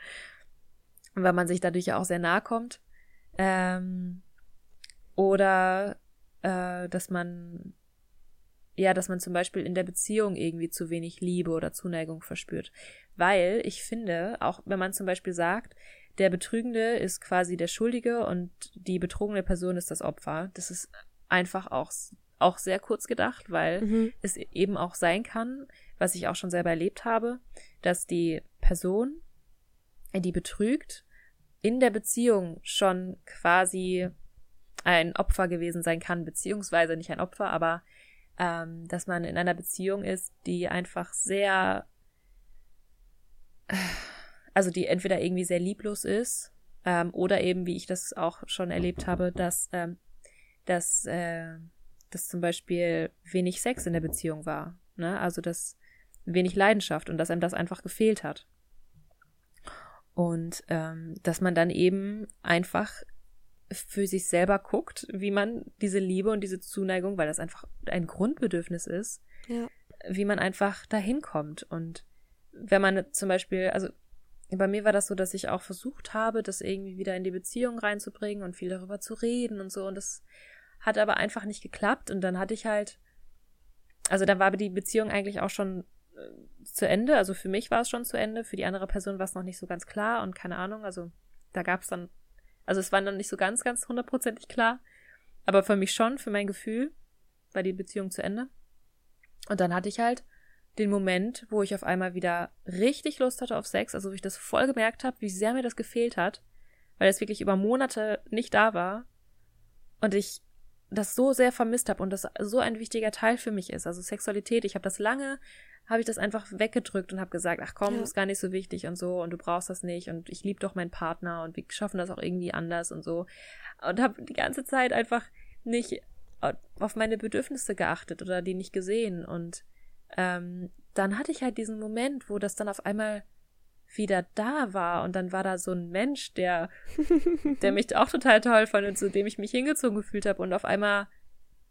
Und weil man sich dadurch ja auch sehr nahe kommt. Ähm, oder äh, dass man ja, dass man zum Beispiel in der Beziehung irgendwie zu wenig Liebe oder Zuneigung verspürt. Weil ich finde, auch wenn man zum Beispiel sagt, der Betrügende ist quasi der Schuldige und die betrogene Person ist das Opfer, das ist einfach auch, auch sehr kurz gedacht, weil mhm. es eben auch sein kann, was ich auch schon selber erlebt habe, dass die Person, die betrügt, in der Beziehung schon quasi ein Opfer gewesen sein kann, beziehungsweise nicht ein Opfer, aber ähm, dass man in einer Beziehung ist, die einfach sehr, also die entweder irgendwie sehr lieblos ist ähm, oder eben, wie ich das auch schon erlebt habe, dass, ähm, dass, äh, dass zum Beispiel wenig Sex in der Beziehung war, ne? Also dass wenig Leidenschaft und dass einem das einfach gefehlt hat. Und ähm, dass man dann eben einfach für sich selber guckt, wie man diese Liebe und diese Zuneigung, weil das einfach ein Grundbedürfnis ist,
ja.
wie man einfach dahin kommt. Und wenn man zum Beispiel, also bei mir war das so, dass ich auch versucht habe, das irgendwie wieder in die Beziehung reinzubringen und viel darüber zu reden und so. Und das hat aber einfach nicht geklappt. Und dann hatte ich halt, also dann war die Beziehung eigentlich auch schon äh, zu Ende. Also für mich war es schon zu Ende. Für die andere Person war es noch nicht so ganz klar und keine Ahnung. Also da gab es dann, also es war dann nicht so ganz, ganz hundertprozentig klar. Aber für mich schon, für mein Gefühl, war die Beziehung zu Ende. Und dann hatte ich halt den Moment, wo ich auf einmal wieder richtig Lust hatte auf Sex, also wo ich das voll gemerkt habe, wie sehr mir das gefehlt hat, weil es wirklich über Monate nicht da war und ich das so sehr vermisst habe und das so ein wichtiger Teil für mich ist, also Sexualität. Ich habe das lange, habe ich das einfach weggedrückt und habe gesagt, ach komm, ja. ist gar nicht so wichtig und so und du brauchst das nicht und ich liebe doch meinen Partner und wir schaffen das auch irgendwie anders und so und habe die ganze Zeit einfach nicht auf meine Bedürfnisse geachtet oder die nicht gesehen und ähm, dann hatte ich halt diesen Moment, wo das dann auf einmal wieder da war und dann war da so ein Mensch, der, der mich auch total toll fand und zu dem ich mich hingezogen gefühlt habe und auf einmal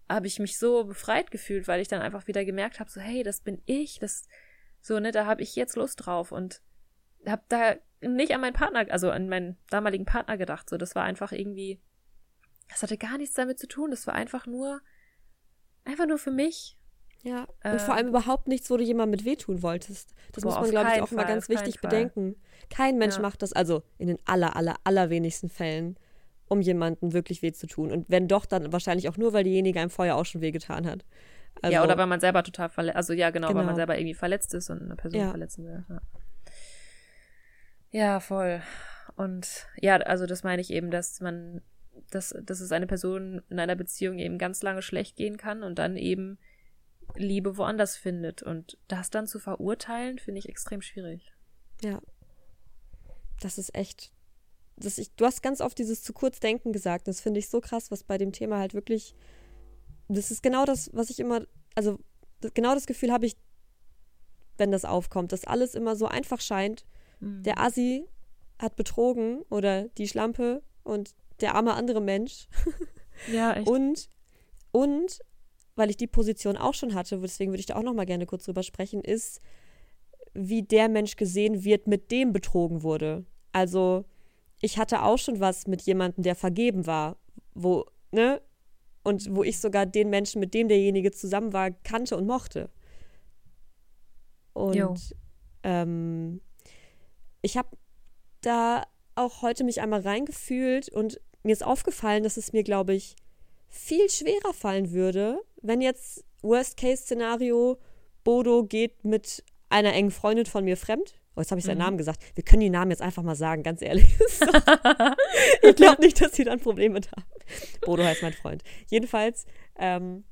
habe ich mich so befreit gefühlt, weil ich dann einfach wieder gemerkt habe, so hey, das bin ich, das so ne, da habe ich jetzt Lust drauf und habe da nicht an meinen Partner, also an meinen damaligen Partner gedacht, so das war einfach irgendwie, das hatte gar nichts damit zu tun, das war einfach nur einfach nur für mich
ja, und äh, vor allem überhaupt nichts, wo du jemandem mit wehtun wolltest. Das boah, muss man, glaube ich, auch Fall, mal ganz wichtig bedenken. Kein Mensch ja. macht das, also in den aller, aller, allerwenigsten Fällen, um jemandem wirklich weh zu tun. Und wenn doch, dann wahrscheinlich auch nur, weil diejenige einem vorher auch schon wehgetan hat.
Also, ja, oder weil man selber total verletzt, also ja, genau, genau, weil man selber irgendwie verletzt ist und eine Person ja. verletzen will. Ja. ja, voll. Und ja, also das meine ich eben, dass man, dass, dass es eine Person in einer Beziehung eben ganz lange schlecht gehen kann und dann eben Liebe woanders findet. Und das dann zu verurteilen, finde ich extrem schwierig.
Ja. Das ist echt. Das ich, du hast ganz oft dieses zu kurz denken gesagt. Das finde ich so krass, was bei dem Thema halt wirklich. Das ist genau das, was ich immer. Also, genau das Gefühl habe ich, wenn das aufkommt, dass alles immer so einfach scheint. Mhm. Der Assi hat betrogen oder die Schlampe und der arme andere Mensch.
Ja, echt.
Und, und weil ich die Position auch schon hatte, deswegen würde ich da auch noch mal gerne kurz drüber sprechen, ist, wie der Mensch gesehen wird, mit dem betrogen wurde. Also, ich hatte auch schon was mit jemandem, der vergeben war, wo, ne? Und wo ich sogar den Menschen, mit dem derjenige zusammen war, kannte und mochte. Und ähm, ich habe da auch heute mich einmal reingefühlt und mir ist aufgefallen, dass es mir, glaube ich, viel schwerer fallen würde, wenn jetzt Worst-Case-Szenario, Bodo geht mit einer engen Freundin von mir fremd. Oh, jetzt habe ich seinen mhm. Namen gesagt. Wir können die Namen jetzt einfach mal sagen, ganz ehrlich. ich glaube nicht, dass sie dann Probleme haben. Bodo heißt mein Freund. Jedenfalls, ähm,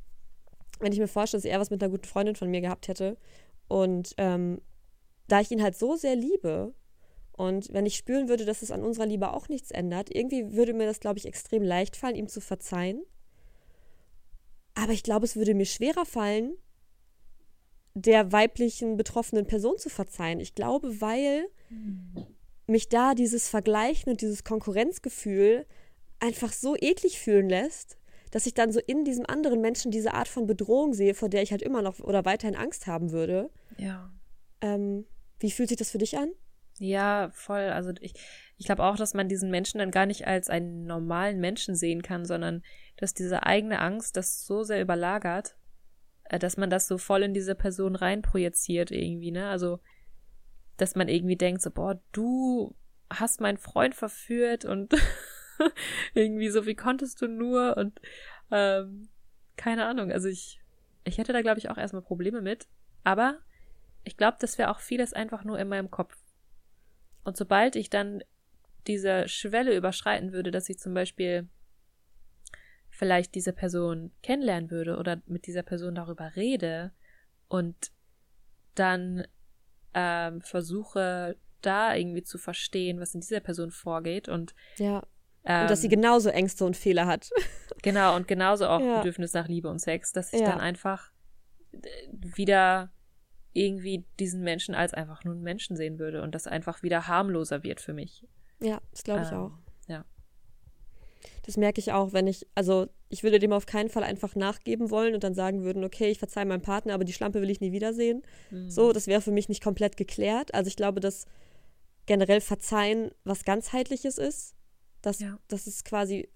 wenn ich mir vorstelle, dass er was mit einer guten Freundin von mir gehabt hätte und ähm, da ich ihn halt so sehr liebe und wenn ich spüren würde, dass es an unserer Liebe auch nichts ändert, irgendwie würde mir das, glaube ich, extrem leicht fallen, ihm zu verzeihen. Aber ich glaube, es würde mir schwerer fallen, der weiblichen betroffenen Person zu verzeihen. Ich glaube, weil mich da dieses Vergleichen und dieses Konkurrenzgefühl einfach so eklig fühlen lässt, dass ich dann so in diesem anderen Menschen diese Art von Bedrohung sehe, vor der ich halt immer noch oder weiterhin Angst haben würde.
Ja.
Ähm, wie fühlt sich das für dich an?
Ja, voll. Also ich, ich glaube auch, dass man diesen Menschen dann gar nicht als einen normalen Menschen sehen kann, sondern dass diese eigene Angst das so sehr überlagert, dass man das so voll in diese Person reinprojiziert irgendwie, ne? Also, dass man irgendwie denkt, so, boah, du hast meinen Freund verführt und irgendwie so, wie konntest du nur? Und ähm, keine Ahnung, also ich, ich hätte da, glaube ich, auch erstmal Probleme mit. Aber ich glaube, das wäre auch vieles einfach nur in meinem Kopf. Und sobald ich dann diese Schwelle überschreiten würde, dass ich zum Beispiel vielleicht diese Person kennenlernen würde oder mit dieser Person darüber rede und dann ähm, versuche da irgendwie zu verstehen, was in dieser Person vorgeht und
ja. Ähm, und dass sie genauso Ängste und Fehler hat.
Genau, und genauso auch ja. Bedürfnis nach Liebe und Sex, dass ich ja. dann einfach wieder irgendwie diesen Menschen als einfach nur einen Menschen sehen würde und das einfach wieder harmloser wird für mich.
Ja, das glaube ich ähm, auch.
Ja.
Das merke ich auch, wenn ich, also ich würde dem auf keinen Fall einfach nachgeben wollen und dann sagen würden, okay, ich verzeihe meinem Partner, aber die Schlampe will ich nie wiedersehen. Mhm. So, das wäre für mich nicht komplett geklärt. Also ich glaube, dass generell Verzeihen was ganzheitliches ist. Dass, ja. das ist quasi,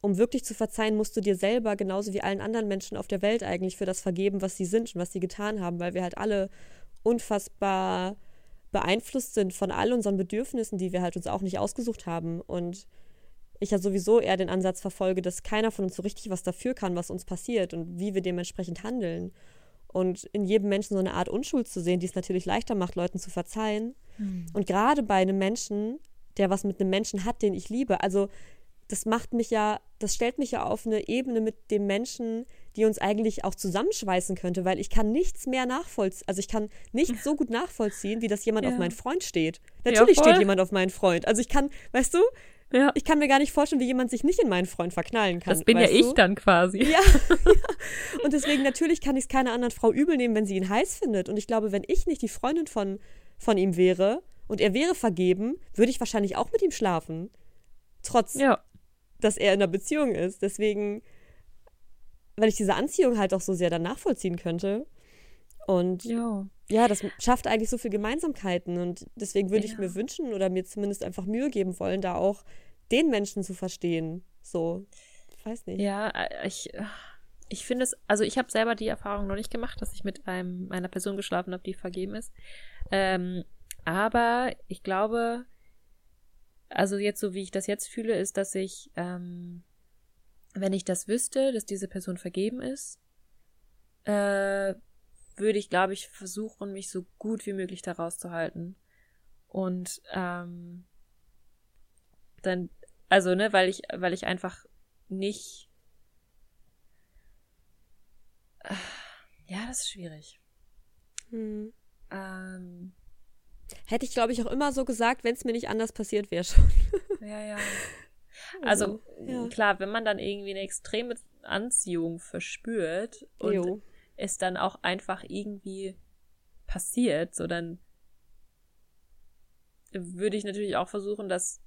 um wirklich zu verzeihen, musst du dir selber genauso wie allen anderen Menschen auf der Welt eigentlich für das vergeben, was sie sind und was sie getan haben, weil wir halt alle unfassbar beeinflusst sind von all unseren Bedürfnissen, die wir halt uns auch nicht ausgesucht haben. Und ich ja sowieso eher den Ansatz verfolge, dass keiner von uns so richtig was dafür kann, was uns passiert und wie wir dementsprechend handeln. Und in jedem Menschen so eine Art Unschuld zu sehen, die es natürlich leichter macht, Leuten zu verzeihen. Mhm. Und gerade bei einem Menschen, der was mit einem Menschen hat, den ich liebe, also das macht mich ja, das stellt mich ja auf eine Ebene mit dem Menschen, die uns eigentlich auch zusammenschweißen könnte, weil ich kann nichts mehr nachvollziehen, also ich kann nicht so gut nachvollziehen, wie das jemand ja. auf meinen Freund steht. Natürlich ja, steht jemand auf meinen Freund. Also ich kann, weißt du, ja. Ich kann mir gar nicht vorstellen, wie jemand sich nicht in meinen Freund verknallen kann.
Das bin ja ich dann quasi.
Ja, ja. Und deswegen natürlich kann ich es keiner anderen Frau übel nehmen, wenn sie ihn heiß findet. Und ich glaube, wenn ich nicht die Freundin von, von ihm wäre und er wäre vergeben, würde ich wahrscheinlich auch mit ihm schlafen. Trotz, ja. dass er in einer Beziehung ist. Deswegen, weil ich diese Anziehung halt auch so sehr dann nachvollziehen könnte. Und ja. Ja, das schafft eigentlich so viele Gemeinsamkeiten. Und deswegen würde ja. ich mir wünschen oder mir zumindest einfach Mühe geben wollen, da auch den Menschen zu verstehen. So, ich weiß nicht.
Ja, äh, ich, ich finde es, also ich habe selber die Erfahrung noch nicht gemacht, dass ich mit einem, einer Person geschlafen habe, die vergeben ist. Ähm, aber ich glaube, also jetzt so wie ich das jetzt fühle, ist, dass ich, ähm, wenn ich das wüsste, dass diese Person vergeben ist, äh, würde ich, glaube ich, versuchen, mich so gut wie möglich da rauszuhalten. Und ähm, dann, also, ne, weil ich, weil ich einfach nicht. Ja, das ist schwierig. Hm.
Ähm, Hätte ich, glaube ich, auch immer so gesagt, wenn es mir nicht anders passiert wäre schon.
ja, ja. Also, also ja. klar, wenn man dann irgendwie eine extreme Anziehung verspürt und jo es dann auch einfach irgendwie passiert, so dann würde ich natürlich auch versuchen, das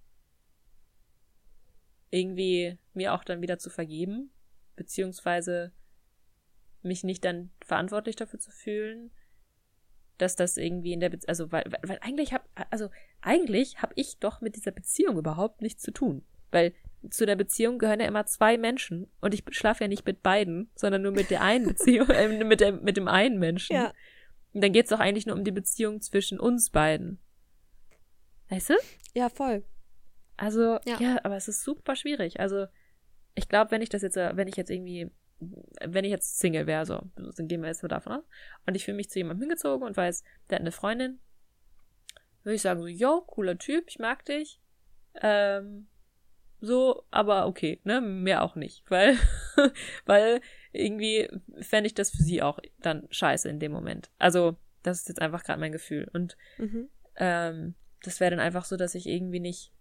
irgendwie mir auch dann wieder zu vergeben, beziehungsweise mich nicht dann verantwortlich dafür zu fühlen, dass das irgendwie in der Be also weil, weil, weil eigentlich hab also eigentlich habe ich doch mit dieser Beziehung überhaupt nichts zu tun, weil zu der Beziehung gehören ja immer zwei Menschen und ich schlafe ja nicht mit beiden, sondern nur mit der einen Beziehung, äh, mit, der, mit dem einen Menschen. Ja. Und dann geht's doch eigentlich nur um die Beziehung zwischen uns beiden. Weißt du?
Ja, voll.
Also, ja, ja aber es ist super schwierig. Also, ich glaube, wenn ich das jetzt, äh, wenn ich jetzt irgendwie, wenn ich jetzt Single wäre, so, dann gehen wir jetzt mal davon aus, und ich fühle mich zu jemandem hingezogen und weiß, der hat eine Freundin, würde ich sagen so, yo, cooler Typ, ich mag dich, ähm, so, aber okay, ne, mehr auch nicht, weil, weil irgendwie fände ich das für sie auch dann scheiße in dem Moment. Also, das ist jetzt einfach gerade mein Gefühl. Und mhm. ähm, das wäre dann einfach so, dass ich irgendwie nicht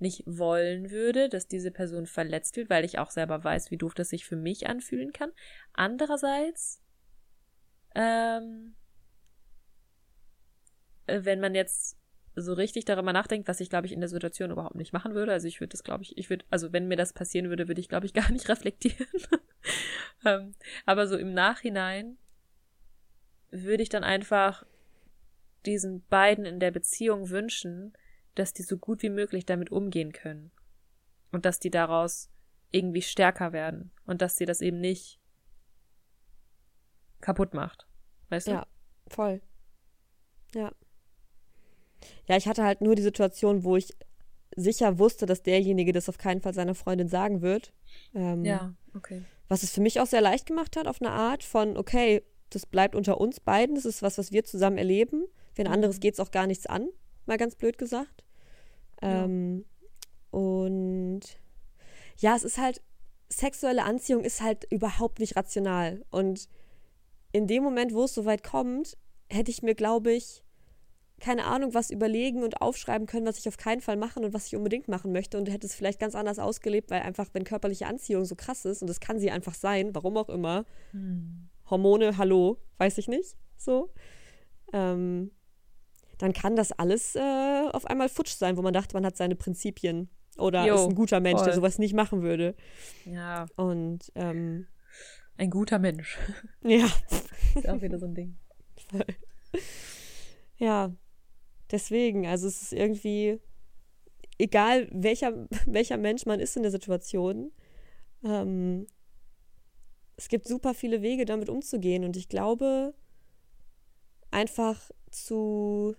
nicht wollen würde, dass diese Person verletzt wird, weil ich auch selber weiß, wie doof das sich für mich anfühlen kann. Andererseits, ähm, äh, wenn man jetzt so richtig darüber nachdenkt, was ich glaube ich in der Situation überhaupt nicht machen würde. Also ich würde das glaube ich, ich würde, also wenn mir das passieren würde, würde ich glaube ich gar nicht reflektieren. ähm, aber so im Nachhinein würde ich dann einfach diesen beiden in der Beziehung wünschen, dass die so gut wie möglich damit umgehen können. Und dass die daraus irgendwie stärker werden. Und dass sie das eben nicht kaputt macht. Weißt du?
Ja, voll. Ja. Ja, ich hatte halt nur die Situation, wo ich sicher wusste, dass derjenige das auf keinen Fall seiner Freundin sagen wird.
Ähm, ja, okay.
Was es für mich auch sehr leicht gemacht hat, auf eine Art von, okay, das bleibt unter uns beiden, das ist was, was wir zusammen erleben. Für ein mhm. anderes geht es auch gar nichts an, mal ganz blöd gesagt. Ähm, ja. Und ja, es ist halt, sexuelle Anziehung ist halt überhaupt nicht rational. Und in dem Moment, wo es soweit kommt, hätte ich mir, glaube ich, keine Ahnung, was überlegen und aufschreiben können, was ich auf keinen Fall machen und was ich unbedingt machen möchte und hätte es vielleicht ganz anders ausgelebt, weil einfach, wenn körperliche Anziehung so krass ist, und das kann sie einfach sein, warum auch immer, hm. Hormone, hallo, weiß ich nicht, so, ähm, dann kann das alles äh, auf einmal futsch sein, wo man dachte, man hat seine Prinzipien. oder jo, ist ein guter Mensch, voll. der sowas nicht machen würde.
Ja.
Und ähm,
ein guter Mensch.
Ja.
ist auch wieder so ein Ding. Voll.
Ja, deswegen, also es ist irgendwie, egal welcher, welcher Mensch man ist in der Situation, ähm, es gibt super viele Wege, damit umzugehen. Und ich glaube, einfach zu,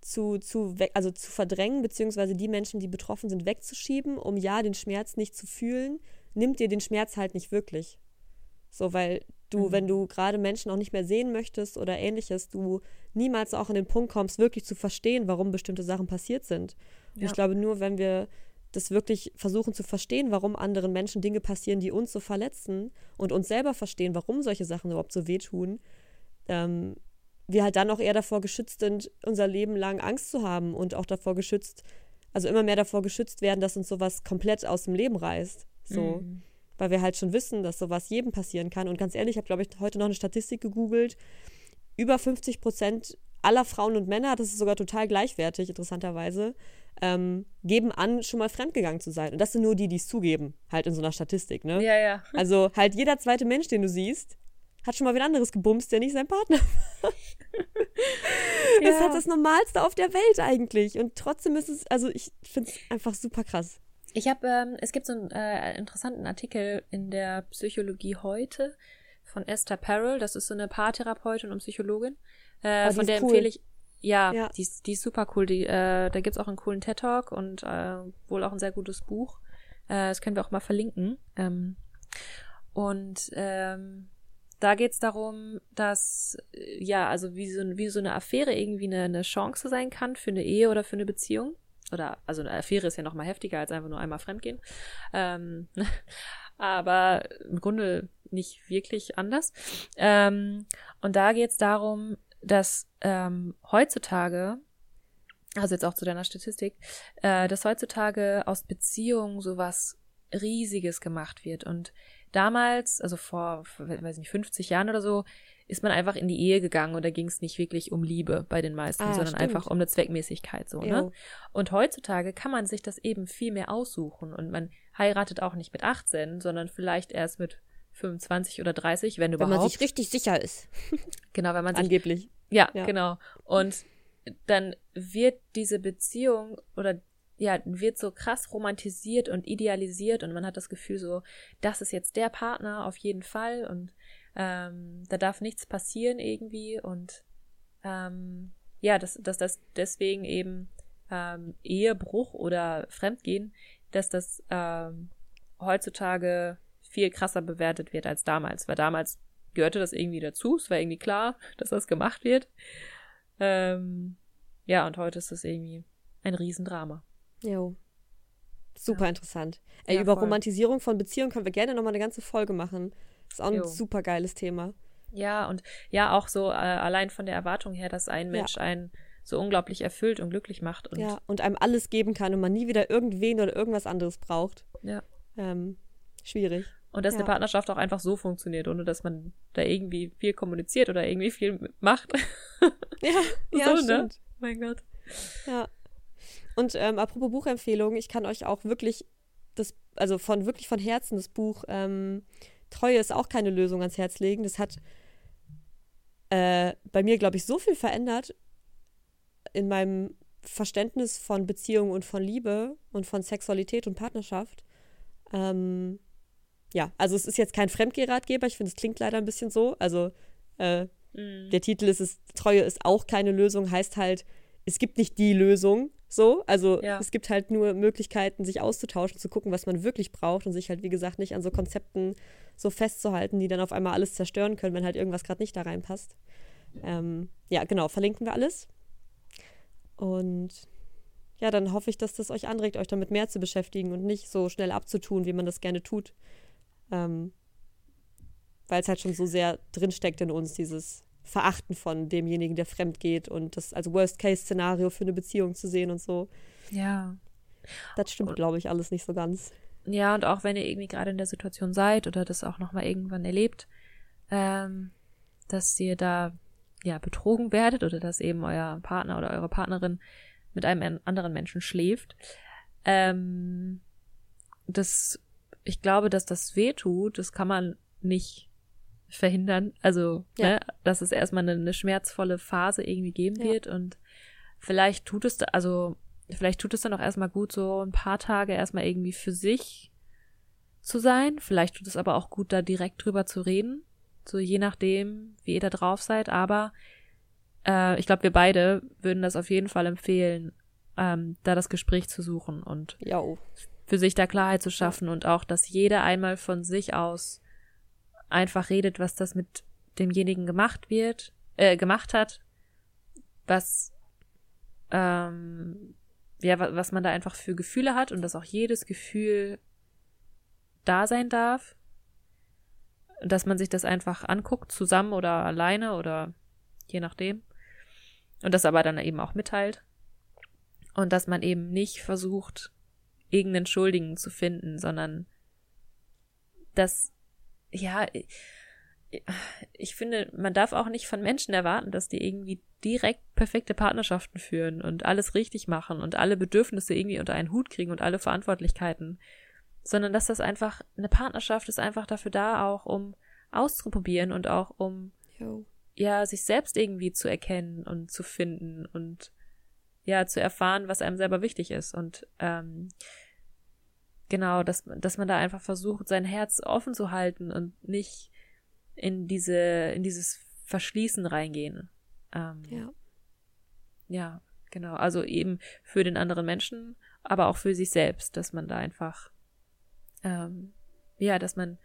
zu, zu, also zu verdrängen, beziehungsweise die Menschen, die betroffen sind, wegzuschieben, um ja den Schmerz nicht zu fühlen, nimmt dir den Schmerz halt nicht wirklich. So, weil du, mhm. wenn du gerade Menschen auch nicht mehr sehen möchtest oder ähnliches, du niemals auch an den Punkt kommst, wirklich zu verstehen, warum bestimmte Sachen passiert sind. Und ja. ich glaube, nur wenn wir das wirklich versuchen zu verstehen, warum anderen Menschen Dinge passieren, die uns so verletzen und uns selber verstehen, warum solche Sachen überhaupt so wehtun, ähm, wir halt dann auch eher davor geschützt sind, unser Leben lang Angst zu haben und auch davor geschützt, also immer mehr davor geschützt werden, dass uns sowas komplett aus dem Leben reißt. So. Mhm. Weil wir halt schon wissen, dass sowas jedem passieren kann. Und ganz ehrlich, ich habe, glaube ich, heute noch eine Statistik gegoogelt. Über 50 Prozent aller Frauen und Männer, das ist sogar total gleichwertig, interessanterweise, ähm, geben an, schon mal fremdgegangen zu sein. Und das sind nur die, die es zugeben, halt in so einer Statistik, ne?
Ja, ja.
Also halt jeder zweite Mensch, den du siehst, hat schon mal wieder anderes gebumst, der nicht sein Partner war. ja. Das ist halt das Normalste auf der Welt eigentlich. Und trotzdem ist es, also ich finde es einfach super krass.
Ich habe, ähm, es gibt so einen äh, interessanten Artikel in der Psychologie heute von Esther Perel. Das ist so eine Paartherapeutin und Psychologin. Äh, oh, von der cool. empfehle ich, ja, ja, Die, ist, die ist super cool. Die, äh, da gibt's auch einen coolen TED-Talk und äh, wohl auch ein sehr gutes Buch. Äh, das können wir auch mal verlinken. Ähm, und ähm, da geht's darum, dass, äh, ja, also wie so, wie so eine Affäre irgendwie eine, eine Chance sein kann für eine Ehe oder für eine Beziehung. Oder, also eine Affäre ist ja noch mal heftiger als einfach nur einmal fremdgehen. Ähm, aber im Grunde nicht wirklich anders. Ähm, und da geht's darum, dass ähm, heutzutage, also jetzt auch zu deiner Statistik, äh, dass heutzutage aus Beziehungen sowas Riesiges gemacht wird. Und damals, also vor, weiß nicht, 50 Jahren oder so, ist man einfach in die Ehe gegangen und da ging es nicht wirklich um Liebe bei den meisten, ah, sondern stimmt. einfach um eine Zweckmäßigkeit so, ne? Und heutzutage kann man sich das eben viel mehr aussuchen und man heiratet auch nicht mit 18, sondern vielleicht erst mit 25 oder 30, wenn überhaupt.
Wenn man sich richtig sicher ist.
genau, wenn man sich.
Angeblich.
Ja, ja, genau. Und dann wird diese Beziehung oder ja, wird so krass romantisiert und idealisiert und man hat das Gefühl so, das ist jetzt der Partner auf jeden Fall und ähm, da darf nichts passieren irgendwie und ähm, ja, dass, dass das deswegen eben ähm, Ehebruch oder Fremdgehen, dass das ähm, heutzutage viel krasser bewertet wird als damals, weil damals gehörte das irgendwie dazu, es war irgendwie klar, dass das gemacht wird. Ähm, ja, und heute ist das irgendwie ein Riesendrama.
Jo. Super ja. interessant. Ey, ja, über voll. Romantisierung von Beziehungen können wir gerne nochmal eine ganze Folge machen. Das ist auch jo. ein super geiles Thema.
Ja, und ja, auch so äh, allein von der Erwartung her, dass ein Mensch ja. einen so unglaublich erfüllt und glücklich macht. Und
ja, und einem alles geben kann und man nie wieder irgendwen oder irgendwas anderes braucht.
Ja.
Ähm, schwierig.
Und dass ja. eine Partnerschaft auch einfach so funktioniert, ohne dass man da irgendwie viel kommuniziert oder irgendwie viel macht.
Ja, so, ja, ne?
stimmt. Mein Gott.
Ja. Und ähm, apropos Buchempfehlung, ich kann euch auch wirklich das, also von wirklich von Herzen das Buch ähm, Treue ist auch keine Lösung ans Herz legen. Das hat äh, bei mir, glaube ich, so viel verändert in meinem Verständnis von Beziehung und von Liebe und von Sexualität und Partnerschaft. Ähm, ja, also es ist jetzt kein Fremdgehratgeber, ich finde, es klingt leider ein bisschen so. Also äh, mm. der Titel ist es, Treue ist auch keine Lösung, heißt halt, es gibt nicht die Lösung, so. Also ja. es gibt halt nur Möglichkeiten, sich auszutauschen, zu gucken, was man wirklich braucht und sich halt, wie gesagt, nicht an so Konzepten so festzuhalten, die dann auf einmal alles zerstören können, wenn halt irgendwas gerade nicht da reinpasst. Ähm, ja, genau, verlinken wir alles. Und ja, dann hoffe ich, dass das euch anregt, euch damit mehr zu beschäftigen und nicht so schnell abzutun, wie man das gerne tut. Ähm, Weil es halt schon so sehr drinsteckt in uns, dieses Verachten von demjenigen, der fremd geht und das als Worst-Case-Szenario für eine Beziehung zu sehen und so.
Ja.
Das stimmt, glaube ich, alles nicht so ganz.
Ja, und auch wenn ihr irgendwie gerade in der Situation seid oder das auch nochmal irgendwann erlebt, ähm, dass ihr da ja betrogen werdet oder dass eben euer Partner oder eure Partnerin mit einem anderen Menschen schläft, Ähm, das, ich glaube, dass das weh tut, das kann man nicht verhindern. Also, ja. ne, dass es erstmal eine, eine, schmerzvolle Phase irgendwie geben ja. wird und vielleicht tut es, also, vielleicht tut es dann auch erstmal gut, so ein paar Tage erstmal irgendwie für sich zu sein. Vielleicht tut es aber auch gut, da direkt drüber zu reden. So je nachdem, wie ihr da drauf seid. Aber äh, ich glaube, wir beide würden das auf jeden Fall empfehlen, ähm, da das Gespräch zu suchen und
jo.
für sich da Klarheit zu schaffen und auch, dass jeder einmal von sich aus einfach redet, was das mit demjenigen gemacht wird, äh, gemacht hat, was ähm, ja, was man da einfach für Gefühle hat und dass auch jedes Gefühl da sein darf. Dass man sich das einfach anguckt, zusammen oder alleine oder je nachdem. Und das aber dann eben auch mitteilt. Und dass man eben nicht versucht, irgendeinen Schuldigen zu finden, sondern dass, ja, ich finde, man darf auch nicht von Menschen erwarten, dass die irgendwie direkt perfekte Partnerschaften führen und alles richtig machen und alle Bedürfnisse irgendwie unter einen Hut kriegen und alle Verantwortlichkeiten, sondern dass das einfach, eine Partnerschaft ist einfach dafür da, auch um auszuprobieren und auch um, jo. ja, sich selbst irgendwie zu erkennen und zu finden und ja, zu erfahren, was einem selber wichtig ist und, ähm, genau, dass, dass man da einfach versucht, sein Herz offen zu halten und nicht in diese, in dieses Verschließen reingehen. Ähm,
ja.
Ja, genau. Also eben für den anderen Menschen, aber auch für sich selbst, dass man da einfach, ähm, ja, dass man,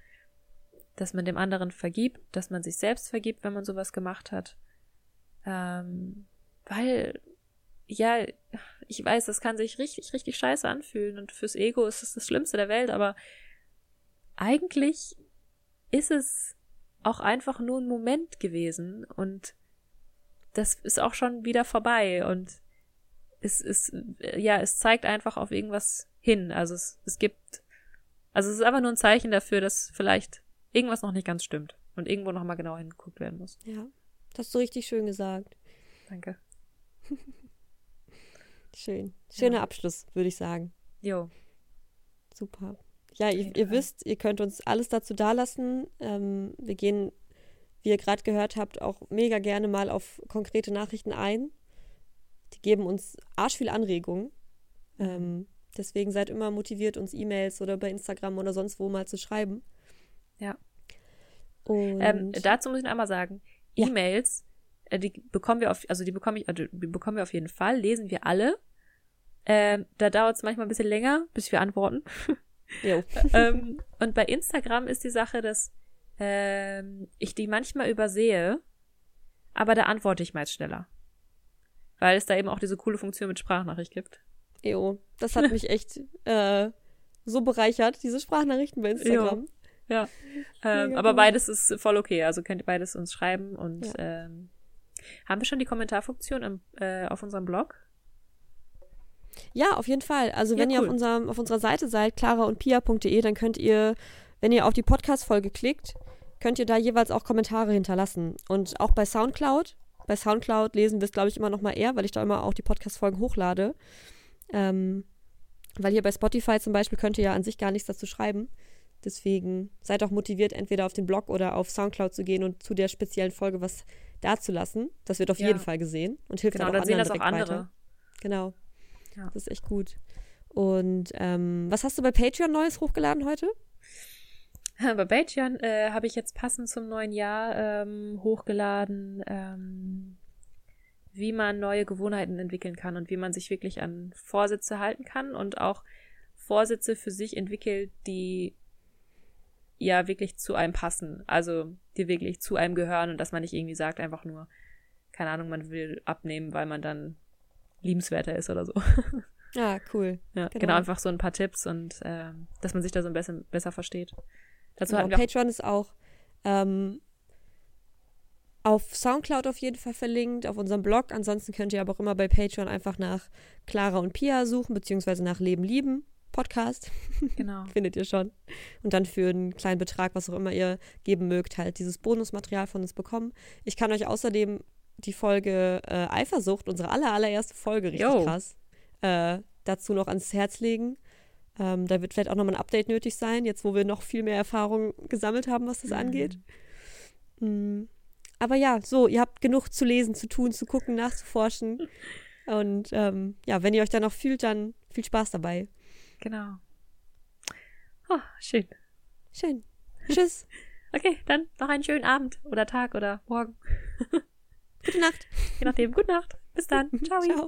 dass man dem anderen vergibt, dass man sich selbst vergibt, wenn man sowas gemacht hat. Ähm, weil, ja, ich weiß, das kann sich richtig, richtig scheiße anfühlen und fürs Ego ist es das Schlimmste der Welt, aber eigentlich ist es auch einfach nur ein Moment gewesen und das ist auch schon wieder vorbei und es ist, ja, es zeigt einfach auf irgendwas hin. Also es, es gibt, also es ist einfach nur ein Zeichen dafür, dass vielleicht irgendwas noch nicht ganz stimmt und irgendwo noch mal genau hingeguckt werden muss.
Ja, das hast du richtig schön gesagt.
Danke.
Schön. Schöner ja. Abschluss, würde ich sagen.
Jo.
Super. Ja, ihr, ihr wisst, ihr könnt uns alles dazu dalassen. Ähm, wir gehen, wie ihr gerade gehört habt, auch mega gerne mal auf konkrete Nachrichten ein. Die geben uns arsch viel Anregungen. Ähm, deswegen seid immer motiviert, uns E-Mails oder bei Instagram oder sonst wo mal zu schreiben.
Ja. Ähm, dazu muss ich noch einmal sagen, E-Mails, ja. äh, die bekommen wir auf, also die bekomme ich, also die bekommen wir auf jeden Fall, lesen wir alle. Ähm, da dauert es manchmal ein bisschen länger, bis wir antworten. ähm, und bei Instagram ist die Sache, dass ähm, ich die manchmal übersehe, aber da antworte ich meist schneller. Weil es da eben auch diese coole Funktion mit Sprachnachricht gibt.
Jo, das hat mich echt äh, so bereichert, diese Sprachnachrichten bei Instagram.
Jo. Ja, ähm, aber beides ist voll okay. Also könnt ihr beides uns schreiben und ja. ähm, haben wir schon die Kommentarfunktion im, äh, auf unserem Blog?
Ja, auf jeden Fall. Also ja, wenn cool. ihr auf, unserem, auf unserer Seite seid, claraundpia.de, dann könnt ihr, wenn ihr auf die Podcast-Folge klickt, könnt ihr da jeweils auch Kommentare hinterlassen. Und auch bei Soundcloud. Bei Soundcloud lesen wir es, glaube ich, immer noch mal eher, weil ich da immer auch die Podcast-Folgen hochlade. Ähm, weil hier bei Spotify zum Beispiel könnt ihr ja an sich gar nichts dazu schreiben. Deswegen seid auch motiviert, entweder auf den Blog oder auf Soundcloud zu gehen und zu der speziellen Folge was dazulassen. Das wird auf ja. jeden Fall gesehen und hilft
genau,
dann auch
dann anderen sehen das auch andere. Weiter.
Genau. Ja. Das ist echt gut. Und ähm, was hast du bei Patreon Neues hochgeladen heute?
Bei Patreon äh, habe ich jetzt passend zum neuen Jahr ähm, hochgeladen, ähm, wie man neue Gewohnheiten entwickeln kann und wie man sich wirklich an Vorsätze halten kann und auch Vorsätze für sich entwickelt, die ja wirklich zu einem passen, also die wirklich zu einem gehören und dass man nicht irgendwie sagt einfach nur, keine Ahnung, man will abnehmen, weil man dann liebenswerter ist oder so.
Ah, cool.
Ja, genau. genau. einfach so ein paar Tipps und äh, dass man sich da so ein bisschen besser versteht.
Dazu genau, hatten wir Patreon ist auch ähm, auf Soundcloud auf jeden Fall verlinkt, auf unserem Blog. Ansonsten könnt ihr aber auch immer bei Patreon einfach nach Clara und Pia suchen, beziehungsweise nach Leben lieben Podcast.
Genau.
Findet ihr schon. Und dann für einen kleinen Betrag, was auch immer ihr geben mögt, halt dieses Bonusmaterial von uns bekommen. Ich kann euch außerdem die Folge äh, Eifersucht, unsere aller, allererste Folge, richtig Yo. krass. Äh, dazu noch ans Herz legen. Ähm, da wird vielleicht auch nochmal ein Update nötig sein, jetzt wo wir noch viel mehr Erfahrung gesammelt haben, was das mhm. angeht. Mhm. Aber ja, so, ihr habt genug zu lesen, zu tun, zu gucken, nachzuforschen. Und ähm, ja, wenn ihr euch da noch fühlt, dann viel Spaß dabei.
Genau. Oh, schön.
Schön. Tschüss.
okay, dann noch einen schönen Abend oder Tag oder Morgen.
Gute Nacht.
Je nachdem. Gute Nacht. Bis dann. Ciao. Ciao.